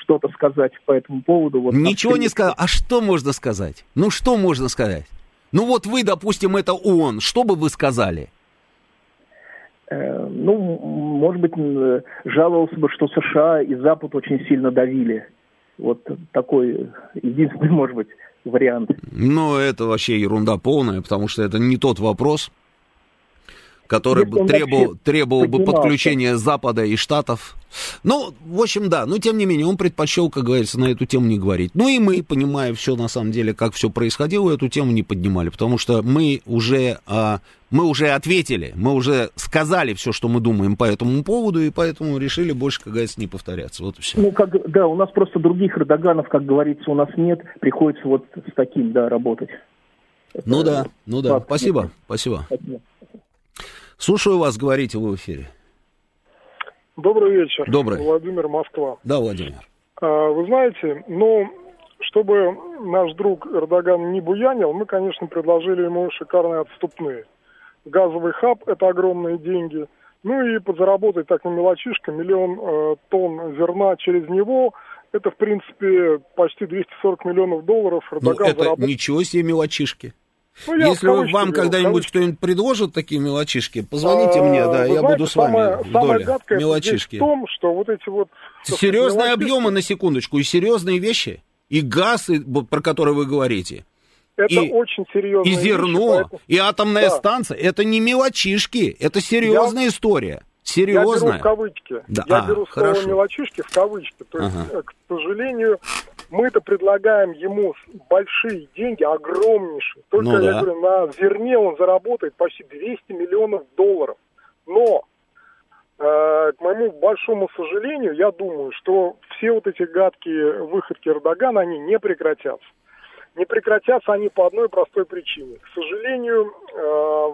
что-то сказать по этому поводу. Вот, Ничего не сказал. А что можно сказать? Ну, что можно сказать? Ну, вот вы, допустим, это он. Что бы вы сказали? Э, ну, может быть, жаловался бы, что США и Запад очень сильно давили. Вот такой единственный, может быть, вариант. Ну, это вообще ерунда полная, потому что это не тот вопрос, который бы требовал, требовал бы подключения Запада и Штатов. Ну, в общем, да, но тем не менее, он предпочел, как говорится, на эту тему не говорить. Ну и мы, понимая все на самом деле, как все происходило, эту тему не поднимали, потому что мы уже, а, мы уже ответили, мы уже сказали все, что мы думаем по этому поводу, и поэтому решили больше, как говорится, не повторяться. Вот и все. Ну, как, да, у нас просто других Эрдоганов, как говорится, у нас нет, приходится вот с таким, да, работать. Ну Это, да, ну да, спасибо, спасибо. спасибо. Слушаю вас, говорите вы в эфире. Добрый вечер. Добрый. Владимир, Москва. Да, Владимир. А, вы знаете, ну, чтобы наш друг Эрдоган не буянил, мы, конечно, предложили ему шикарные отступные. Газовый хаб – это огромные деньги. Ну и подзаработать так на мелочишко, миллион э, тонн зерна через него – это, в принципе, почти 240 миллионов долларов Эрдоган ну, это заработал. ничего себе мелочишки. Ну, Если вам когда-нибудь кто-нибудь предложит такие мелочишки, позвоните а, мне, да, я знаете, буду с вами самое, в доле. Самое мелочишки. в том, что вот эти вот... Серьезные объемы, на секундочку, и серьезные вещи, и газ, и, про который вы говорите. Это и, очень серьезно. И зерно, вещи, поэтому... и атомная да. станция. Это не мелочишки, это серьезная я... история. Серьезно? Я беру в кавычки. Да. Я а, беру слово хорошо. мелочишки в кавычки. То есть, ага. к сожалению, мы-то предлагаем ему большие деньги, огромнейшие. Только, ну, да. я говорю, на зерне он заработает почти 200 миллионов долларов. Но, э, к моему большому сожалению, я думаю, что все вот эти гадкие выходки Эрдогана, они не прекратятся. Не прекратятся они по одной простой причине. К сожалению, э,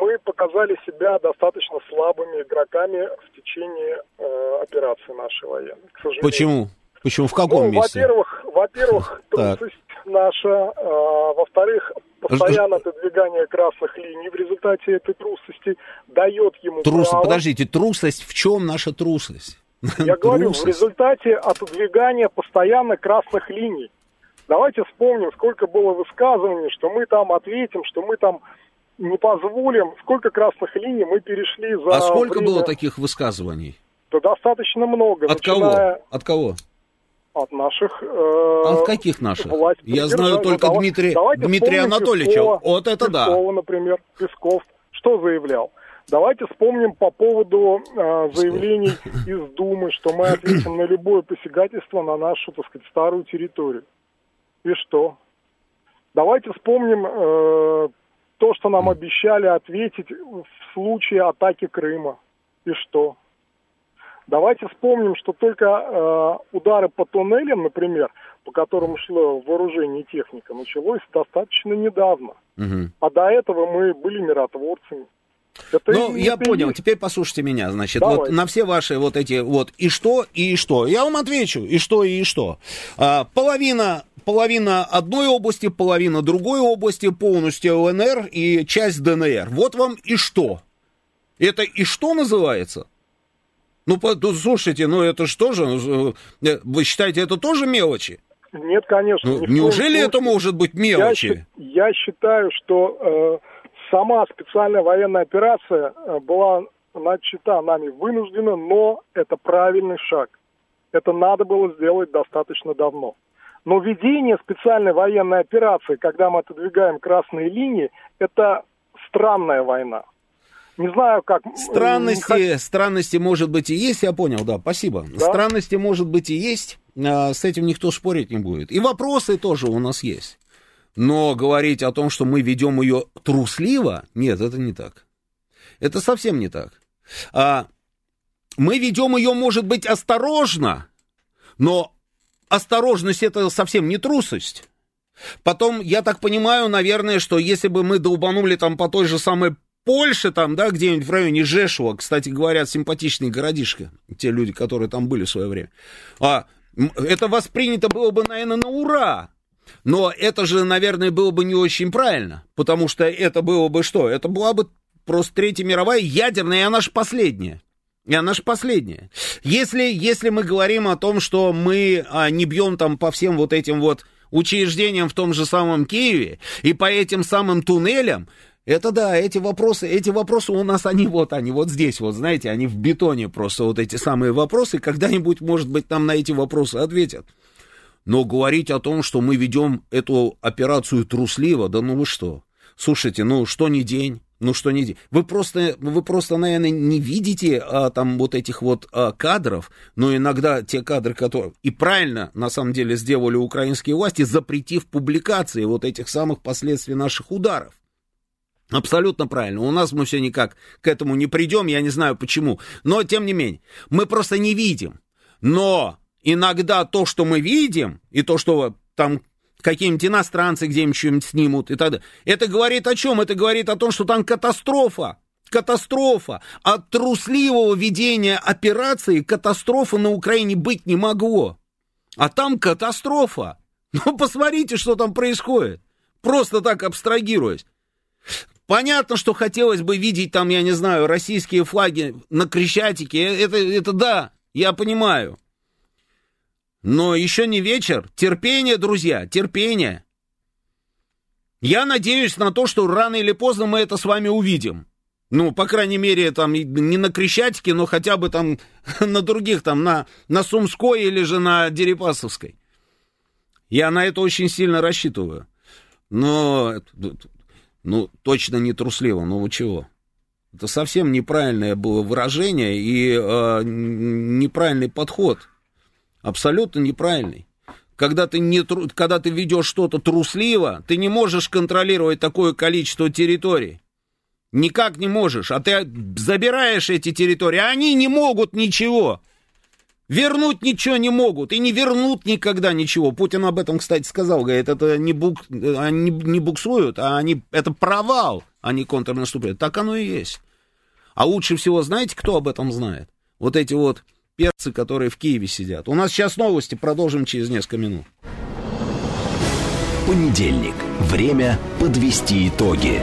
мы показали себя достаточно слабыми игроками в течение э, операции нашей военной. К сожалению. Почему? Почему? В каком ну, месте? Во-первых, во-первых, трусость наша, э, во-вторых, постоянное отодвигание красных линий в результате этой трусости дает ему Трус... право... Подождите, трусость, в чем наша трусость? Я говорю, в результате отодвигания постоянно красных линий. Давайте вспомним, сколько было высказываний, что мы там ответим, что мы там не позволим, сколько красных линий мы перешли за А сколько время... было таких высказываний? Да достаточно много. От начиная... кого? От кого? От наших... Э, от каких наших? Власть Я знаю только давай, Дмитрия, Дмитрия Анатольевича. Пескова, вот это Пескова, да. например. Песков что заявлял? Давайте вспомним по поводу э, заявлений из Думы, что мы ответим на любое посягательство на нашу, так сказать, старую территорию. И что? Давайте вспомним э, то, что нам обещали ответить в случае атаки Крыма. И что? Давайте вспомним, что только э, удары по туннелям, например, по которым шло вооружение и техника, началось достаточно недавно. Угу. А до этого мы были миротворцами. Это ну, я понял, теперь послушайте меня, значит, Давай. вот на все ваши вот эти вот и что, и что. Я вам отвечу, и что, и что. А, половина, половина одной области, половина другой области, полностью ЛНР и часть ДНР. Вот вам и что. Это и что называется? Ну, слушайте, ну это что же, ну, э, вы считаете, это тоже мелочи? Нет, конечно. Ну, неужели это может быть мелочи? Я, я считаю, что э, сама специальная военная операция э, была начата нами вынуждена, но это правильный шаг. Это надо было сделать достаточно давно. Но ведение специальной военной операции, когда мы отодвигаем красные линии, это странная война. Не знаю, как... Странности, не... странности, может быть, и есть, я понял, да, спасибо. Да? Странности, может быть, и есть, а, с этим никто спорить не будет. И вопросы тоже у нас есть. Но говорить о том, что мы ведем ее трусливо, нет, это не так. Это совсем не так. А, мы ведем ее, может быть, осторожно, но осторожность это совсем не трусость. Потом, я так понимаю, наверное, что если бы мы долбанули там по той же самой Польше там, да, где-нибудь в районе Жешуа, кстати говоря, симпатичный городишко, те люди, которые там были в свое время, а, это воспринято было бы, наверное, на ура. Но это же, наверное, было бы не очень правильно, потому что это было бы что? Это была бы просто Третья мировая ядерная, и она же последняя. И она же последняя. Если, если мы говорим о том, что мы а, не бьем там по всем вот этим вот учреждениям в том же самом Киеве и по этим самым туннелям, это да, эти вопросы, эти вопросы у нас, они вот, они вот здесь, вот знаете, они в бетоне просто, вот эти самые вопросы, когда-нибудь, может быть, нам на эти вопросы ответят. Но говорить о том, что мы ведем эту операцию трусливо, да ну вы что? Слушайте, ну что не день, ну что не день. Вы просто, вы просто, наверное, не видите а, там вот этих вот а, кадров, но иногда те кадры, которые... И правильно, на самом деле, сделали украинские власти, запретив публикации вот этих самых последствий наших ударов. Абсолютно правильно. У нас мы все никак к этому не придем, я не знаю почему. Но, тем не менее, мы просто не видим. Но иногда то, что мы видим, и то, что там какие-нибудь иностранцы где-нибудь что-нибудь снимут и так далее, это говорит о чем? Это говорит о том, что там катастрофа. Катастрофа. От трусливого ведения операции катастрофы на Украине быть не могло. А там катастрофа. Ну, посмотрите, что там происходит. Просто так абстрагируясь. Понятно, что хотелось бы видеть там, я не знаю, российские флаги на Крещатике. Это, это да, я понимаю. Но еще не вечер. Терпение, друзья, терпение. Я надеюсь на то, что рано или поздно мы это с вами увидим. Ну, по крайней мере, там не на Крещатике, но хотя бы там на других, там на, на Сумской или же на Дерипасовской. Я на это очень сильно рассчитываю. Но ну, точно не трусливо, ну вы чего? Это совсем неправильное было выражение и э, неправильный подход. Абсолютно неправильный. Когда ты, не, когда ты ведешь что-то трусливо, ты не можешь контролировать такое количество территорий. Никак не можешь. А ты забираешь эти территории, а они не могут ничего. Вернуть ничего не могут и не вернут никогда ничего. Путин об этом, кстати, сказал. Говорит, это не, бук, они не буксуют, а они, это провал, а не контрнаступление. Так оно и есть. А лучше всего, знаете, кто об этом знает? Вот эти вот перцы, которые в Киеве сидят. У нас сейчас новости, продолжим через несколько минут. Понедельник. Время подвести итоги.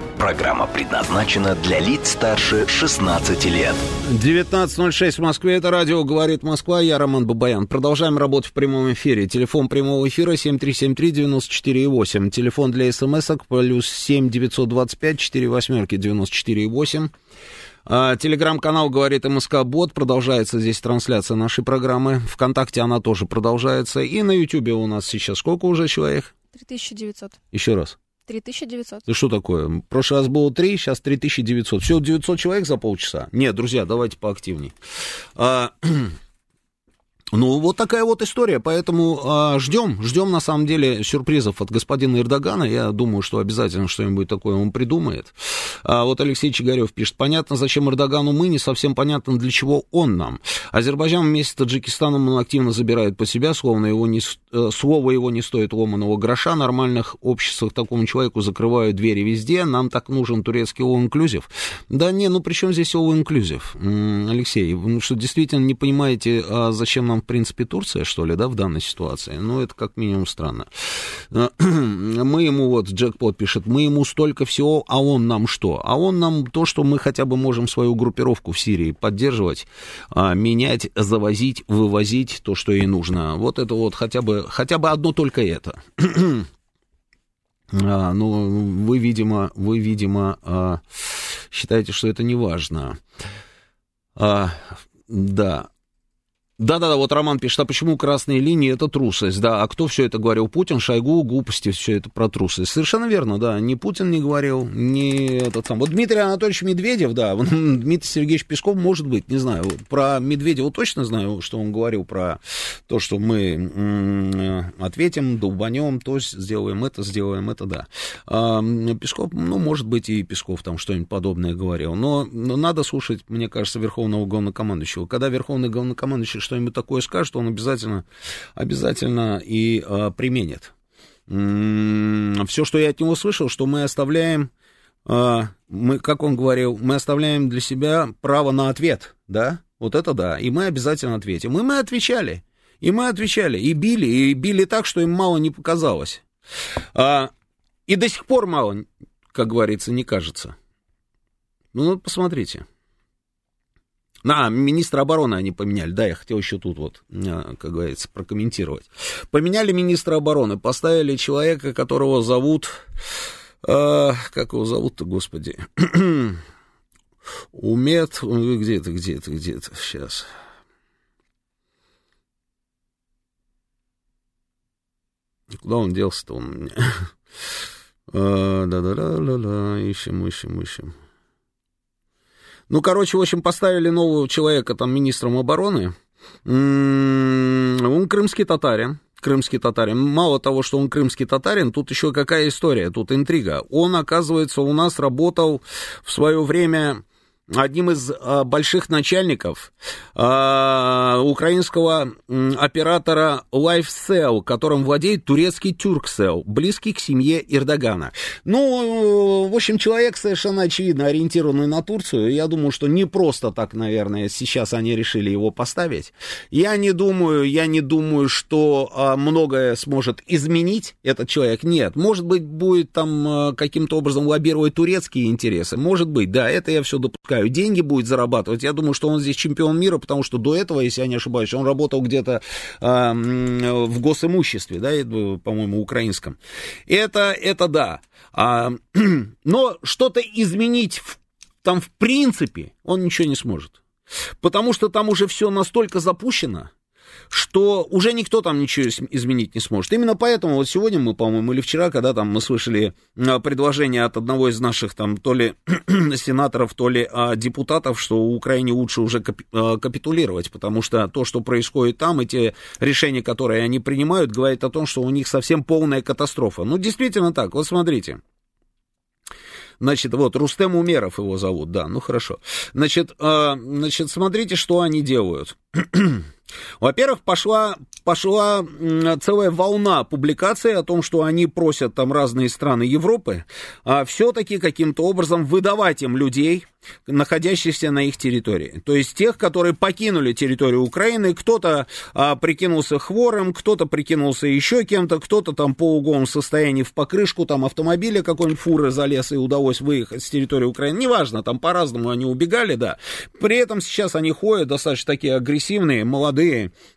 Программа предназначена для лиц старше 16 лет. 19.06 в Москве. Это радио «Говорит Москва». Я Роман Бабаян. Продолжаем работу в прямом эфире. Телефон прямого эфира 7373948. Телефон для смс-ок плюс 7 925 4 восьмерки 94,8. А, телеграм-канал «Говорит МСК Бот». Продолжается здесь трансляция нашей программы. Вконтакте она тоже продолжается. И на Ютьюбе у нас сейчас сколько уже человек? 3900. Еще раз. 3900. Да что такое? В прошлый раз было 3, сейчас 3900. Все, 900 человек за полчаса? Нет, друзья, давайте поактивней. А, Ну, вот такая вот история, поэтому а, ждем, ждем на самом деле сюрпризов от господина Эрдогана, я думаю, что обязательно что-нибудь такое он придумает. А вот Алексей Чигарев пишет, понятно, зачем Эрдогану мы, не совсем понятно, для чего он нам. Азербайджан вместе с Таджикистаном он активно забирает по себя, словно его не, э, слово его не стоит ломаного гроша, нормальных обществах такому человеку закрывают двери везде, нам так нужен турецкий all-inclusive. Да не, ну при чем здесь all-inclusive? Алексей, вы что, действительно не понимаете, а зачем нам в принципе, Турция, что ли, да, в данной ситуации. Ну, это как минимум странно. Мы ему, вот, Джекпот пишет, мы ему столько всего, а он нам что? А он нам то, что мы хотя бы можем свою группировку в Сирии поддерживать, а, менять, завозить, вывозить то, что ей нужно. Вот это вот хотя бы, хотя бы одно только это. А, ну, вы, видимо, вы, видимо, а, считаете, что это не важно. А, да. Да-да-да, вот Роман пишет, а почему красные линии это трусость? Да, а кто все это говорил? Путин, Шойгу, глупости, все это про трусость. Совершенно верно, да, ни Путин не говорил, ни этот сам. Вот Дмитрий Анатольевич Медведев, да, Дмитрий Сергеевич Песков, может быть, не знаю, про Медведева точно знаю, что он говорил про то, что мы ответим, долбанем, то сделаем это, сделаем это, да. А Песков, ну, может быть, и Песков там что-нибудь подобное говорил, но, но надо слушать, мне кажется, Верховного Главнокомандующего. Когда Верховный Главнокомандующий что-нибудь такое скажет, он обязательно, обязательно и а, применит. Все, что я от него слышал, что мы оставляем, а, мы, как он говорил, мы оставляем для себя право на ответ, да? Вот это да, и мы обязательно ответим. И мы отвечали, и мы отвечали, и били, и били так, что им мало не показалось. А, и до сих пор мало, как говорится, не кажется. Ну, посмотрите. А, министра обороны они поменяли. Да, я хотел еще тут вот, а, как говорится, прокомментировать. Поменяли министра обороны, поставили человека, которого зовут... Э, как его зовут-то, господи? Умет... Где это, где это, где это? Сейчас. Куда он делся-то он у меня? Да-да-да-да-да, ищем, ищем, ищем. Ну, короче, в общем, поставили нового человека там министром обороны. М-м, он крымский татарин. Крымский татарин. Мало того, что он крымский татарин, тут еще какая история, тут интрига. Он, оказывается, у нас работал в свое время одним из а, больших начальников а, украинского оператора LifeCell, которым владеет турецкий Turkcell, близкий к семье Эрдогана. Ну, в общем, человек совершенно очевидно ориентированный на Турцию. Я думаю, что не просто так, наверное, сейчас они решили его поставить. Я не думаю, я не думаю, что а, многое сможет изменить этот человек. Нет, может быть, будет там каким-то образом лоббировать турецкие интересы. Может быть, да, это я все допускаю знаю, деньги будет зарабатывать. Я думаю, что он здесь чемпион мира, потому что до этого, если я не ошибаюсь, он работал где-то э, в госимуществе, да, по-моему, украинском. Это, это да. А, но что-то изменить в, там в принципе он ничего не сможет. Потому что там уже все настолько запущено, что уже никто там ничего изменить не сможет. Именно поэтому вот сегодня мы, по-моему, или вчера, когда там мы слышали а, предложение от одного из наших там то ли сенаторов, то ли а, депутатов, что Украине лучше уже а, капитулировать, потому что то, что происходит там, эти решения, которые они принимают, говорят о том, что у них совсем полная катастрофа. Ну, действительно так, вот смотрите. Значит, вот, Рустем Умеров его зовут, да, ну хорошо. Значит, э, значит смотрите, что они делают. Во-первых, пошла, пошла целая волна публикаций о том, что они просят там разные страны Европы а, все-таки каким-то образом выдавать им людей, находящихся на их территории. То есть тех, которые покинули территорию Украины, кто-то а, прикинулся хворым, кто-то прикинулся еще кем-то, кто-то там по угловому состоянии в покрышку там автомобиля какой-нибудь фуры залез и удалось выехать с территории Украины. Неважно, там по-разному они убегали, да. При этом сейчас они ходят достаточно такие агрессивные, молодые,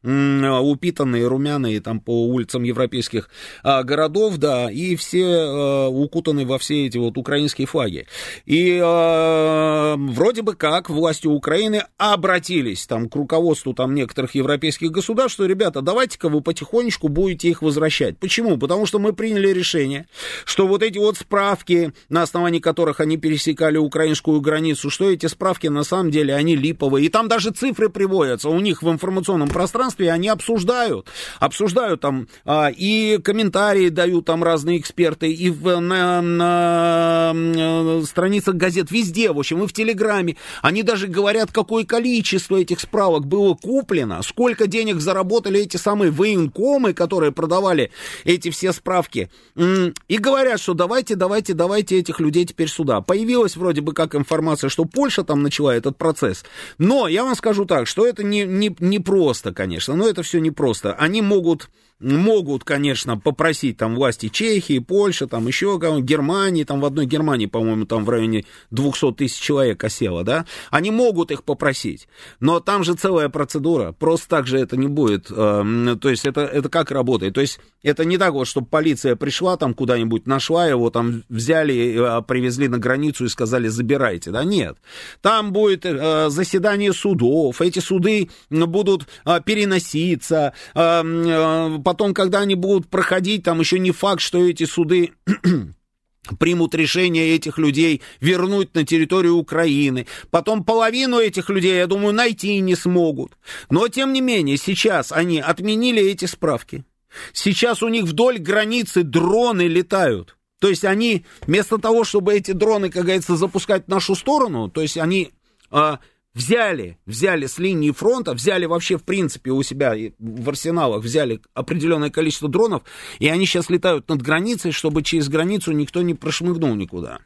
упитанные, румяные там по улицам европейских а, городов, да, и все а, укутаны во все эти вот украинские флаги. И а, вроде бы как власти Украины обратились там к руководству там некоторых европейских государств, что, ребята, давайте-ка вы потихонечку будете их возвращать. Почему? Потому что мы приняли решение, что вот эти вот справки, на основании которых они пересекали украинскую границу, что эти справки на самом деле, они липовые. И там даже цифры приводятся у них в информационном пространстве, они обсуждают, обсуждают там а, и комментарии дают там разные эксперты, и в, на, на, на страницах газет, везде, в общем, и в Телеграме. Они даже говорят, какое количество этих справок было куплено, сколько денег заработали эти самые военкомы, которые продавали эти все справки. И говорят, что давайте, давайте, давайте этих людей теперь сюда. Появилась вроде бы как информация, что Польша там начала этот процесс. Но я вам скажу так, что это не, не, не просто, конечно, но это все не просто. Они могут могут, конечно, попросить там власти Чехии, Польши, там еще Германии, там в одной Германии, по-моему, там в районе 200 тысяч человек осело, да, они могут их попросить, но там же целая процедура, просто так же это не будет, э, то есть это, это как работает, то есть это не так вот, чтобы полиция пришла там куда-нибудь, нашла его, там взяли, э, привезли на границу и сказали, забирайте, да, нет, там будет э, заседание судов, эти суды будут э, переноситься, э, э, потом, когда они будут проходить, там еще не факт, что эти суды примут решение этих людей вернуть на территорию Украины. Потом половину этих людей, я думаю, найти не смогут. Но, тем не менее, сейчас они отменили эти справки. Сейчас у них вдоль границы дроны летают. То есть они, вместо того, чтобы эти дроны, как говорится, запускать в нашу сторону, то есть они а, взяли, взяли с линии фронта, взяли вообще, в принципе, у себя в арсеналах, взяли определенное количество дронов, и они сейчас летают над границей, чтобы через границу никто не прошмыгнул никуда.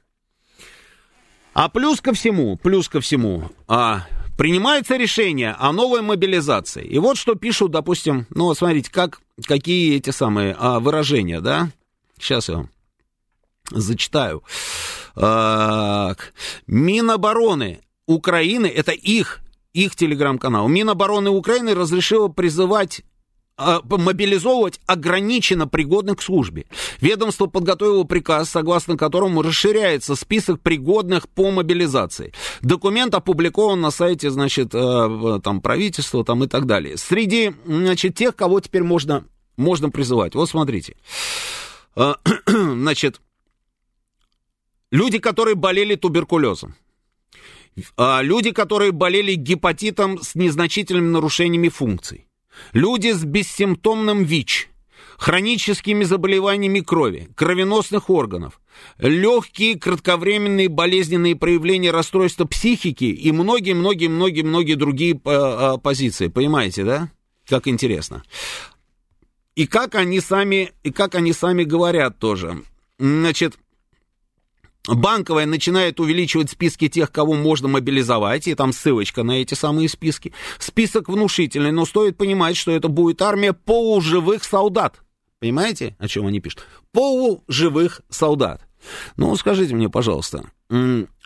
А плюс ко всему, плюс ко всему, а, принимается решение о новой мобилизации. И вот что пишут, допустим, ну, смотрите, как, какие эти самые а, выражения, да? Сейчас я вам зачитаю. Так. Минобороны Украины, это их, их телеграм-канал. Минобороны Украины разрешило призывать а, мобилизовывать ограниченно пригодных к службе. Ведомство подготовило приказ, согласно которому расширяется список пригодных по мобилизации. Документ опубликован на сайте, значит, э, там, правительства там, и так далее. Среди, значит, тех, кого теперь можно, можно призывать. Вот смотрите. Э, значит, люди, которые болели туберкулезом. А, люди, которые болели гепатитом с незначительными нарушениями функций. Люди с бессимптомным ВИЧ, хроническими заболеваниями крови, кровеносных органов, легкие кратковременные болезненные проявления расстройства психики и многие-многие-многие-многие другие а, а, позиции. Понимаете, да? Как интересно. И как они сами, и как они сами говорят тоже. Значит, Банковая начинает увеличивать списки тех, кого можно мобилизовать, и там ссылочка на эти самые списки. Список внушительный, но стоит понимать, что это будет армия полуживых солдат. Понимаете, о чем они пишут? Полуживых солдат. Ну, скажите мне, пожалуйста,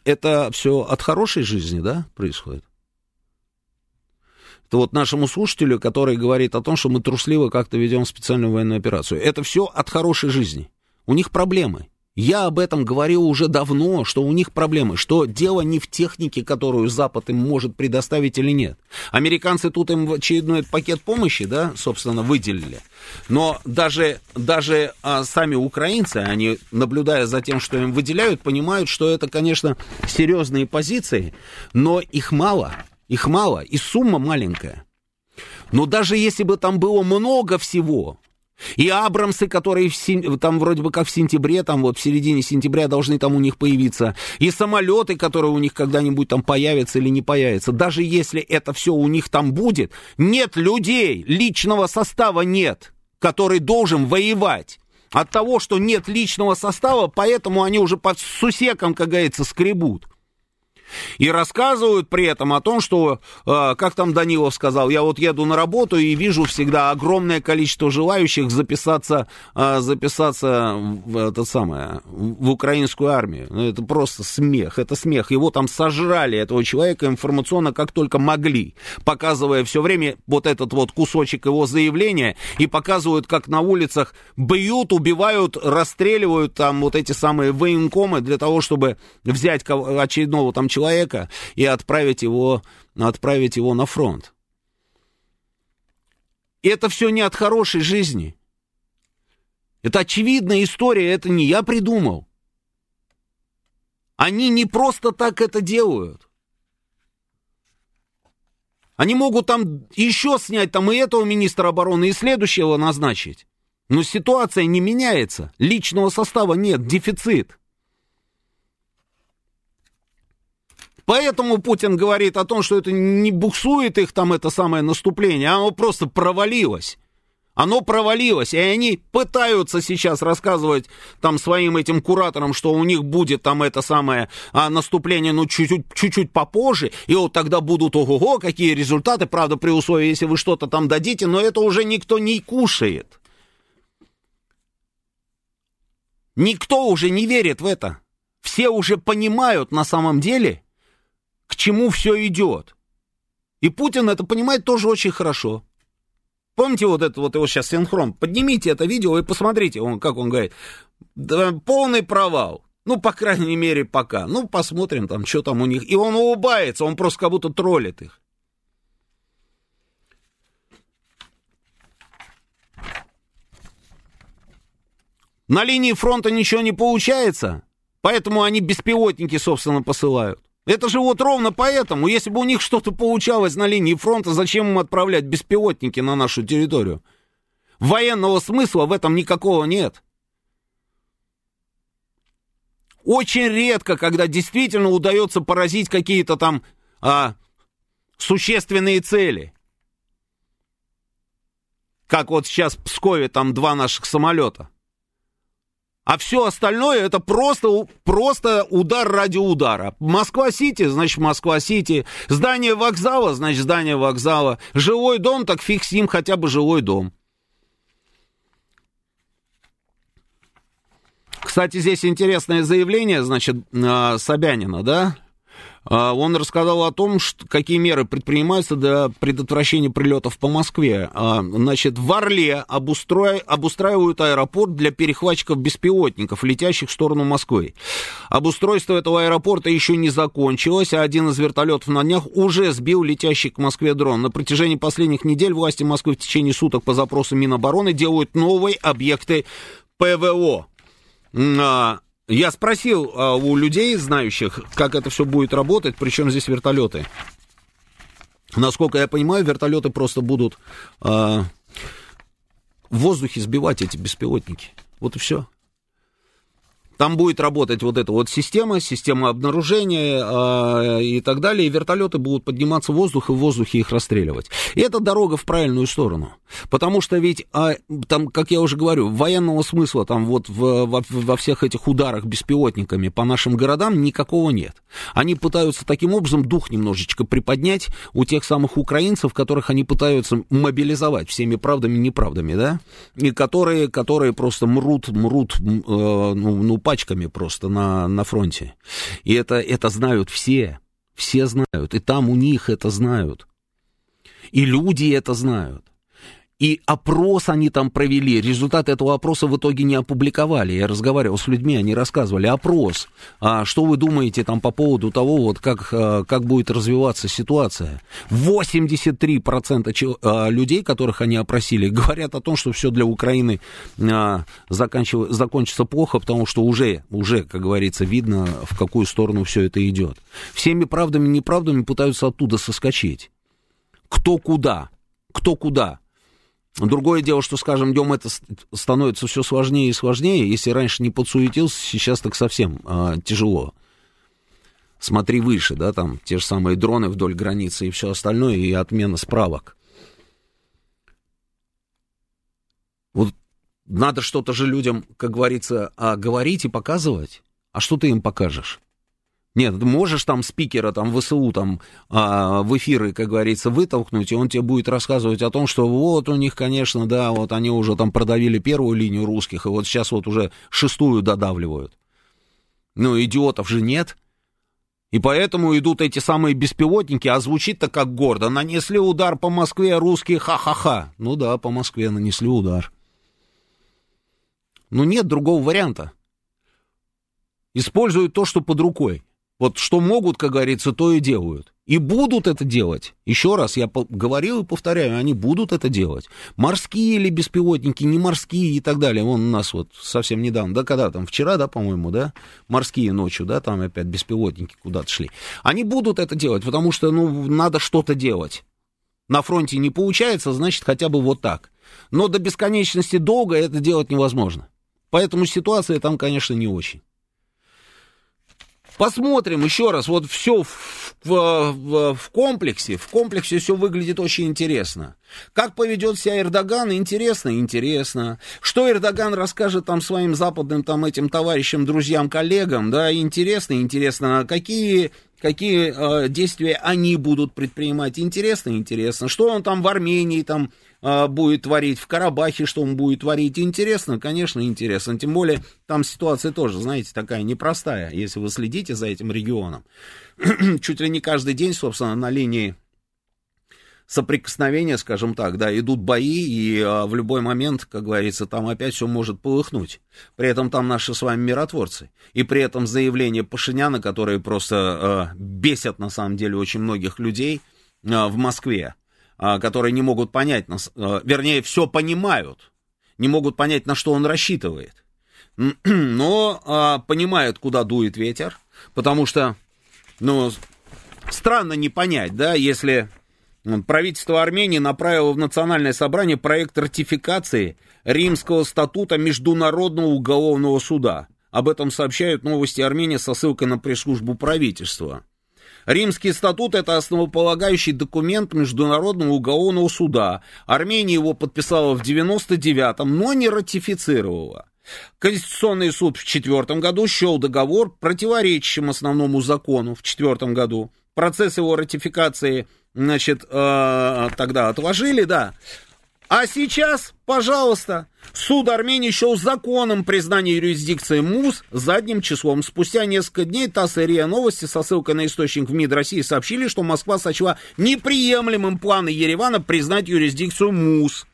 это все от хорошей жизни, да, происходит? Это вот нашему слушателю, который говорит о том, что мы трусливо как-то ведем специальную военную операцию. Это все от хорошей жизни. У них проблемы. Я об этом говорил уже давно, что у них проблемы, что дело не в технике, которую Запад им может предоставить или нет. Американцы тут им очередной пакет помощи, да, собственно, выделили. Но даже, даже а, сами украинцы, они, наблюдая за тем, что им выделяют, понимают, что это, конечно, серьезные позиции, но их мало, их мало, и сумма маленькая. Но даже если бы там было много всего, И Абрамсы, которые в сен... там вроде бы как в сентябре, там вот в середине сентября должны там у них появиться. И самолеты, которые у них когда-нибудь там появятся или не появятся. Даже если это все у них там будет, нет людей, личного состава нет, который должен воевать. От того, что нет личного состава, поэтому они уже под сусеком, как говорится, скребут. И рассказывают при этом о том, что, э, как там Данилов сказал, я вот еду на работу и вижу всегда огромное количество желающих записаться, э, записаться в, это самое, в украинскую армию. Ну, это просто смех, это смех. Его там сожрали, этого человека, информационно как только могли, показывая все время вот этот вот кусочек его заявления и показывают, как на улицах бьют, убивают, расстреливают там вот эти самые военкомы для того, чтобы взять очередного там человека человека и отправить его, отправить его на фронт. И это все не от хорошей жизни. Это очевидная история, это не я придумал. Они не просто так это делают. Они могут там еще снять там и этого министра обороны, и следующего назначить. Но ситуация не меняется. Личного состава нет, дефицит. Поэтому Путин говорит о том, что это не буксует их там это самое наступление, а оно просто провалилось. Оно провалилось, и они пытаются сейчас рассказывать там своим этим кураторам, что у них будет там это самое а, наступление, ну, чуть-чуть, чуть-чуть попозже, и вот тогда будут, ого-го, какие результаты, правда, при условии, если вы что-то там дадите, но это уже никто не кушает. Никто уже не верит в это. Все уже понимают на самом деле, к чему все идет. И Путин это понимает тоже очень хорошо. Помните вот это вот его сейчас синхрон? Поднимите это видео и посмотрите, он, как он говорит. Да, полный провал. Ну, по крайней мере, пока. Ну, посмотрим там, что там у них. И он улыбается, он просто как будто троллит их. На линии фронта ничего не получается, поэтому они беспилотники, собственно, посылают. Это же вот ровно поэтому, если бы у них что-то получалось на линии фронта, зачем им отправлять беспилотники на нашу территорию? Военного смысла в этом никакого нет. Очень редко, когда действительно удается поразить какие-то там а, существенные цели. Как вот сейчас в Пскове там два наших самолета. А все остальное это просто, просто удар ради удара. Москва-Сити, значит Москва-Сити. Здание вокзала, значит здание вокзала. Жилой дом, так фиг с ним хотя бы жилой дом. Кстати, здесь интересное заявление, значит, а, Собянина, да? А, он рассказал о том, что, какие меры предпринимаются для предотвращения прилетов по Москве. А, значит, в Орле обустрои, обустраивают аэропорт для перехватчиков беспилотников, летящих в сторону Москвы. Обустройство этого аэропорта еще не закончилось, а один из вертолетов на днях уже сбил летящий к Москве дрон. На протяжении последних недель власти Москвы в течение суток по запросу Минобороны делают новые объекты ПВО. Я спросил а, у людей, знающих, как это все будет работать, причем здесь вертолеты. Насколько я понимаю, вертолеты просто будут а, в воздухе сбивать эти беспилотники. Вот и все. Там будет работать вот эта вот система, система обнаружения э, и так далее, и вертолеты будут подниматься в воздух и в воздухе их расстреливать. И это дорога в правильную сторону. Потому что ведь, а, там, как я уже говорю, военного смысла там вот в, во, во всех этих ударах беспилотниками по нашим городам никакого нет. Они пытаются таким образом дух немножечко приподнять у тех самых украинцев, которых они пытаются мобилизовать всеми правдами и неправдами, да, и которые, которые просто мрут, мрут, э, ну, ну, пачками просто на, на фронте. И это, это знают все. Все знают. И там у них это знают. И люди это знают. И опрос они там провели. Результаты этого опроса в итоге не опубликовали. Я разговаривал с людьми, они рассказывали. Опрос. А что вы думаете там по поводу того, вот как, а, как будет развиваться ситуация? 83% а, людей, которых они опросили, говорят о том, что все для Украины а, закончится плохо, потому что уже, уже, как говорится, видно, в какую сторону все это идет. Всеми правдами и неправдами пытаются оттуда соскочить. Кто куда? Кто куда? Другое дело, что, скажем, днем это становится все сложнее и сложнее. Если раньше не подсуетился, сейчас так совсем э, тяжело. Смотри выше, да, там те же самые дроны вдоль границы и все остальное, и отмена справок. Вот надо что-то же людям, как говорится, а, говорить и показывать. А что ты им покажешь? Нет, можешь там спикера, там, ВСУ, там, а, в эфиры, как говорится, вытолкнуть, и он тебе будет рассказывать о том, что вот у них, конечно, да, вот они уже там продавили первую линию русских, и вот сейчас вот уже шестую додавливают. Ну, идиотов же нет. И поэтому идут эти самые беспилотники, а звучит-то как гордо. Нанесли удар по Москве, русские ха-ха-ха. Ну да, по Москве нанесли удар. Ну нет другого варианта. Используют то, что под рукой. Вот что могут, как говорится, то и делают. И будут это делать. Еще раз, я говорил и повторяю, они будут это делать. Морские или беспилотники, не морские и так далее. Вон у нас вот совсем недавно, да, когда там, вчера, да, по-моему, да, морские ночью, да, там опять беспилотники куда-то шли. Они будут это делать, потому что, ну, надо что-то делать. На фронте не получается, значит, хотя бы вот так. Но до бесконечности долго это делать невозможно. Поэтому ситуация там, конечно, не очень. Посмотрим еще раз, вот все в, в, в комплексе, в комплексе все выглядит очень интересно. Как поведет себя Эрдоган, интересно, интересно. Что Эрдоган расскажет там своим западным там этим товарищам, друзьям, коллегам, да, интересно, интересно. Какие какие э, действия они будут предпринимать. Интересно, интересно. Что он там в Армении там будет творить, в Карабахе что он будет творить. Интересно, конечно, интересно. Тем более там ситуация тоже, знаете, такая непростая, если вы следите за этим регионом. Чуть ли не каждый день, собственно, на линии соприкосновения, скажем так, да, идут бои, и а, в любой момент, как говорится, там опять все может полыхнуть. При этом там наши с вами миротворцы. И при этом заявления Пашиняна, которые просто а, бесят, на самом деле, очень многих людей а, в Москве, а, которые не могут понять, а, вернее, все понимают, не могут понять, на что он рассчитывает. Но а, понимают, куда дует ветер, потому что, ну, странно не понять, да, если Правительство Армении направило в Национальное собрание проект ратификации Римского статута Международного уголовного суда. Об этом сообщают новости Армении со ссылкой на пресс-службу правительства. Римский статут – это основополагающий документ Международного уголовного суда. Армения его подписала в 99-м, но не ратифицировала. Конституционный суд в четвертом году счел договор противоречащим основному закону в четвертом году. Процесс его ратификации – значит, э, тогда отложили, да. А сейчас, пожалуйста, суд Армении счел законом признание юрисдикции МУС задним числом. Спустя несколько дней ТАСС и РИА Новости со ссылкой на источник в МИД России сообщили, что Москва сочла неприемлемым планы Еревана признать юрисдикцию МУС.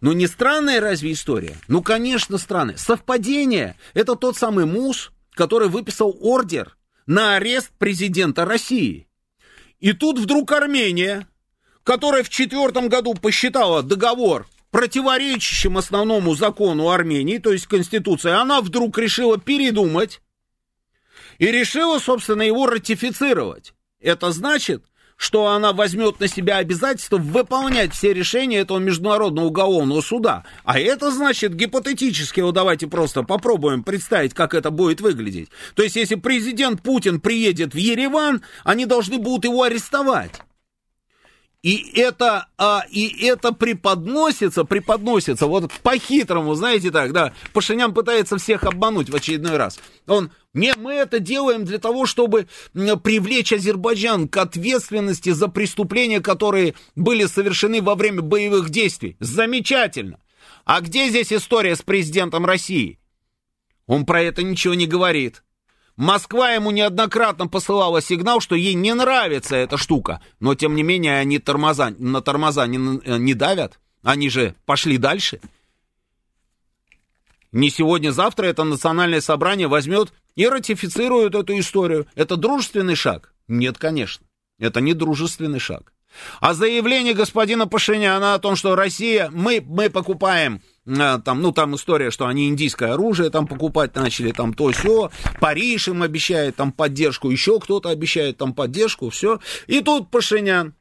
Ну не странная разве история? Ну, конечно, странная. Совпадение. Это тот самый МУС, который выписал ордер на арест президента России. И тут вдруг Армения, которая в четвертом году посчитала договор противоречащим основному закону Армении, то есть Конституции, она вдруг решила передумать и решила, собственно, его ратифицировать. Это значит, что она возьмет на себя обязательство выполнять все решения этого Международного уголовного суда. А это значит гипотетически, вот давайте просто попробуем представить, как это будет выглядеть. То есть, если президент Путин приедет в Ереван, они должны будут его арестовать. И это, а, и это преподносится, преподносится вот по-хитрому, знаете так, да, Пашинян пытается всех обмануть в очередной раз. Он, не, мы это делаем для того, чтобы привлечь Азербайджан к ответственности за преступления, которые были совершены во время боевых действий. Замечательно. А где здесь история с президентом России? Он про это ничего не говорит. Москва ему неоднократно посылала сигнал, что ей не нравится эта штука, но тем не менее они тормоза, на тормоза не, не давят, они же пошли дальше. Не сегодня-завтра это национальное собрание возьмет и ратифицирует эту историю. Это дружественный шаг? Нет, конечно. Это не дружественный шаг. А заявление господина Пашиняна о том, что Россия, мы, мы покупаем Э, там, ну, там история, что они индийское оружие там покупать начали, там то все, Париж им обещает там поддержку, еще кто-то обещает там поддержку, все. И тут Пашинян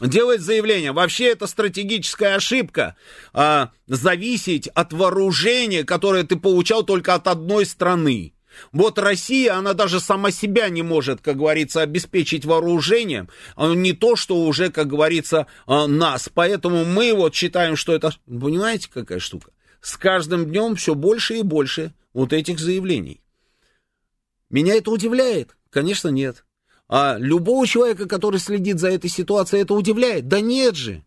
делает заявление. Вообще это стратегическая ошибка. А, зависеть от вооружения, которое ты получал только от одной страны. Вот Россия, она даже сама себя не может, как говорится, обеспечить вооружением, а не то, что уже, как говорится, а, нас. Поэтому мы вот считаем, что это... Понимаете, какая штука? С каждым днем все больше и больше вот этих заявлений. Меня это удивляет? Конечно, нет. А любого человека, который следит за этой ситуацией, это удивляет? Да нет же.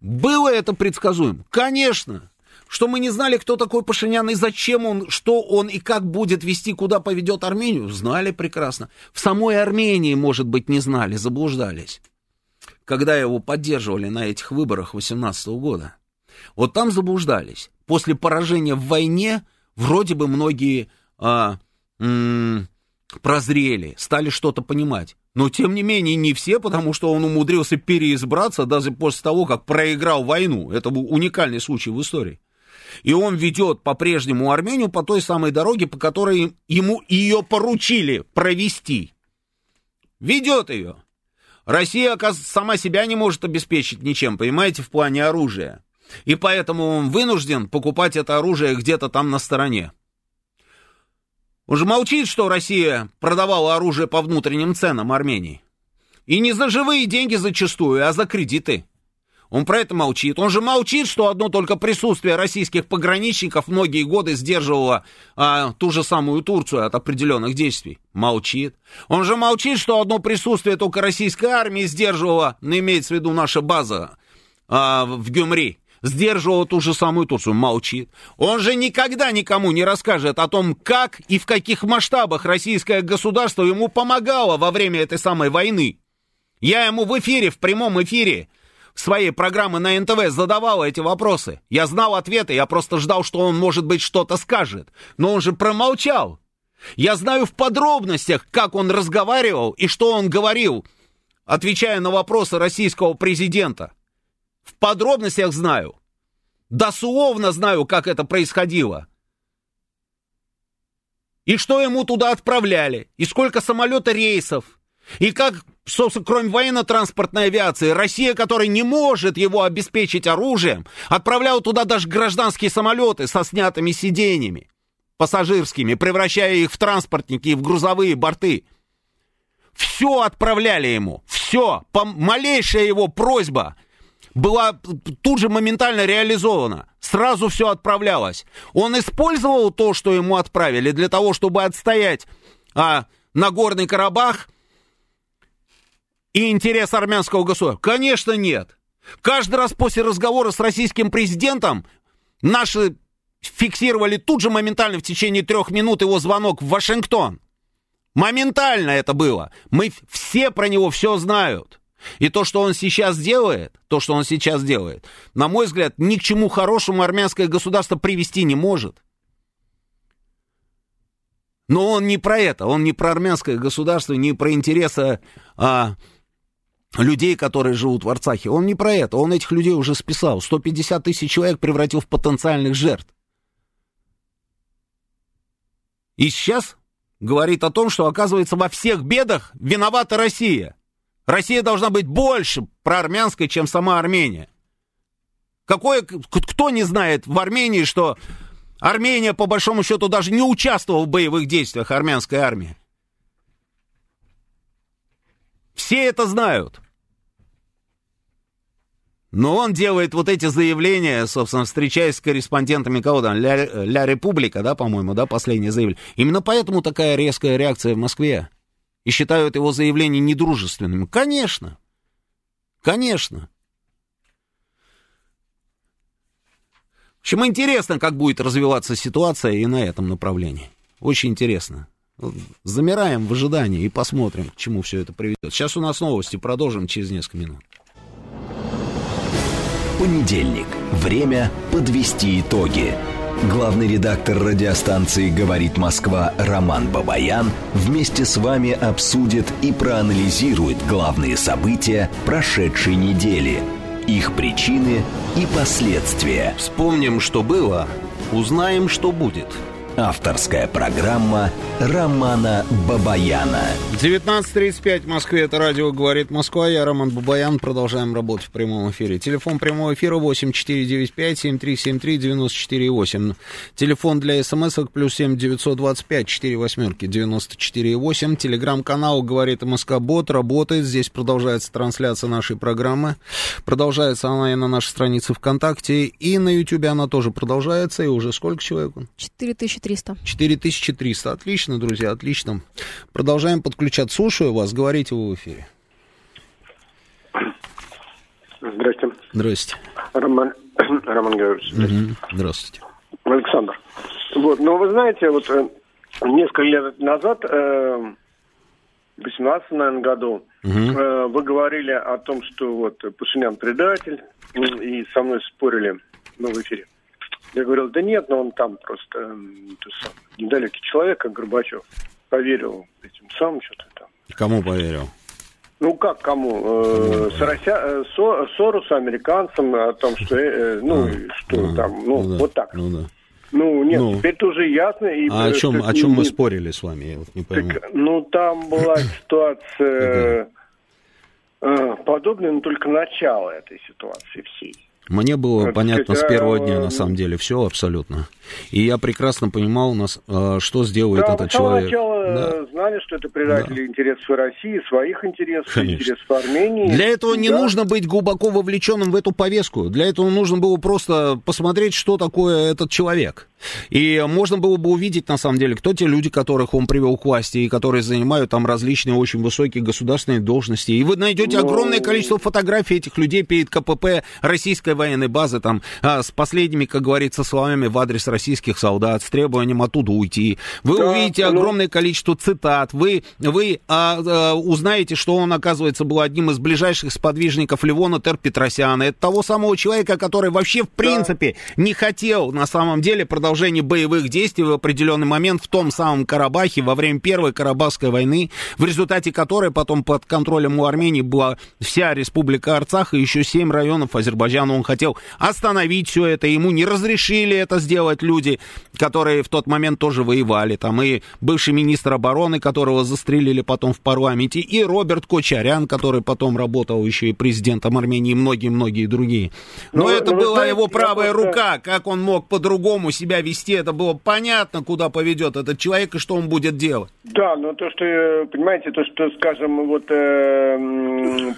Было это предсказуемо? Конечно. Что мы не знали, кто такой Пашинян и зачем он, что он и как будет вести, куда поведет Армению, знали прекрасно. В самой Армении, может быть, не знали, заблуждались. Когда его поддерживали на этих выборах 18 года. Вот там заблуждались. После поражения в войне вроде бы многие а, м- прозрели, стали что-то понимать. Но, тем не менее, не все, потому что он умудрился переизбраться даже после того, как проиграл войну. Это был уникальный случай в истории. И он ведет по-прежнему Армению по той самой дороге, по которой ему ее поручили провести. Ведет ее. Россия, сама себя не может обеспечить ничем, понимаете, в плане оружия. И поэтому он вынужден покупать это оружие где-то там на стороне. Он же молчит, что Россия продавала оружие по внутренним ценам Армении. И не за живые деньги зачастую, а за кредиты. Он про это молчит. Он же молчит, что одно только присутствие российских пограничников многие годы сдерживало а, ту же самую Турцию от определенных действий. Молчит. Он же молчит, что одно присутствие только российской армии сдерживало, ну, имеется в виду наша база а, в Гюмри, сдерживала ту же самую Турцию, молчит. Он же никогда никому не расскажет о том, как и в каких масштабах российское государство ему помогало во время этой самой войны. Я ему в эфире, в прямом эфире своей программы на НТВ задавал эти вопросы. Я знал ответы, я просто ждал, что он, может быть, что-то скажет. Но он же промолчал. Я знаю в подробностях, как он разговаривал и что он говорил, отвечая на вопросы российского президента. В подробностях знаю. Дословно знаю, как это происходило. И что ему туда отправляли, и сколько самолета рейсов, и как, собственно, кроме военно-транспортной авиации, Россия, которая не может его обеспечить оружием, отправляла туда даже гражданские самолеты со снятыми сиденьями пассажирскими, превращая их в транспортники и в грузовые борты. Все отправляли ему, все, малейшая его просьба была тут же моментально реализована. Сразу все отправлялось. Он использовал то, что ему отправили, для того, чтобы отстоять а, Нагорный Карабах и интерес армянского государства? Конечно, нет. Каждый раз после разговора с российским президентом наши фиксировали тут же моментально в течение трех минут его звонок в Вашингтон. Моментально это было. Мы все про него все знают. И то, что он сейчас делает, то, что он сейчас делает, на мой взгляд, ни к чему хорошему армянское государство привести не может. Но он не про это, он не про армянское государство, не про интересы а, людей, которые живут в Арцахе. Он не про это, он этих людей уже списал. 150 тысяч человек превратил в потенциальных жертв. И сейчас говорит о том, что, оказывается, во всех бедах виновата Россия. Россия должна быть больше проармянской, чем сама Армения. Какое, кто не знает в Армении, что Армения, по большому счету, даже не участвовала в боевых действиях армянской армии? Все это знают. Но он делает вот эти заявления, собственно, встречаясь с корреспондентами кого там, Ля, Ля Република, да, по-моему, да, последнее заявление. Именно поэтому такая резкая реакция в Москве и считают его заявление недружественным. Конечно. Конечно. В общем, интересно, как будет развиваться ситуация и на этом направлении. Очень интересно. Замираем в ожидании и посмотрим, к чему все это приведет. Сейчас у нас новости, продолжим через несколько минут. Понедельник. Время подвести итоги. Главный редактор радиостанции «Говорит Москва» Роман Бабаян вместе с вами обсудит и проанализирует главные события прошедшей недели, их причины и последствия. Вспомним, что было, узнаем, что будет. Авторская программа Романа Бабаяна. 19.35 в Москве. Это радио «Говорит Москва». Я Роман Бабаян. Продолжаем работать в прямом эфире. Телефон прямого эфира 8495-7373-94-8. Телефон для смс-ок плюс 7 925 4 восьмерки 94-8. Телеграм-канал «Говорит Москва Бот» работает. Здесь продолжается трансляция нашей программы. Продолжается она и на нашей странице ВКонтакте. И на Ютубе она тоже продолжается. И уже сколько человек? 4300. 4300. Отлично, друзья, отлично. Продолжаем подключаться. Слушаю вас. Говорите вы в эфире. Здрасте. Здрасте. Роман, Роман Георгиевич. Здрасте. Угу. Здравствуйте. Александр. Вот, ну, вы знаете, вот э, несколько лет назад, э, в 18 наверное, году, Угу. э, вы говорили о том, что вот Пашинян предатель, м, и со мной спорили ну, в эфире. Я говорил, да нет, но он там просто э, то сам, недалекий человек, как Горбачев. Поверил этим самым что-то там. Кому поверил? Ну как кому? Э, Сорося, э, Со- Соросу, американцам о том, что, э, ну, А, что а, там, ну, да, вот так. Ну, да. Ну, нет, Ну. теперь тоже ясно. И, А о чем, о чем не- мы спорили с вами? Я вот не пойму. так, ну, там была ситуация э, подобная, но только начало этой ситуации всей. Мне было Так понятно с сказать, первого а, дня, на самом деле, все абсолютно. И я прекрасно понимал, нас, э, что сделает да, этот с человек. начала Да. э, знали, что это предатели интересов России, своих интересов, Конечно. интересов Армении. Для этого не Да. нужно быть глубоко вовлеченным в эту повестку. Для этого нужно было просто посмотреть, что такое этот человек. И можно было бы увидеть, на самом деле, кто те люди, которых он привел к власти, и которые занимают там различные очень высокие государственные должности. И вы найдете Ну- огромное количество фотографий этих людей перед КПП российской военной базы, там, а, с последними, как говорится, словами в адрес российских солдат, с требованием оттуда уйти. Вы Да, увидите ну- огромное количество цитат. Вы, вы а, а, узнаете, что он, оказывается, был одним из ближайших сподвижников Левона Тер-Петросяна. Это того самого человека, который вообще, в принципе, не хотел, на самом деле, продолжения боевых действий в определенный момент в том самом Карабахе во время Первой Карабахской войны, в результате которой потом под контролем у Армении была вся республика Арцах и еще семь районов Азербайджана. Он хотел остановить все это, ему не разрешили это сделать люди, которые в тот момент тоже воевали. Там и бывший министр обороны, которого застрелили потом в парламенте, и Роберт Кочарян, который потом работал еще и президентом Армении, и многие-многие другие. Но Ну, это ну, вы была знаете, его правая просто- рука, как он мог по-другому себя вести, это было понятно, куда поведет этот человек и что он будет делать. Да, но то, что, э, понимаете, то, что, скажем, вот э,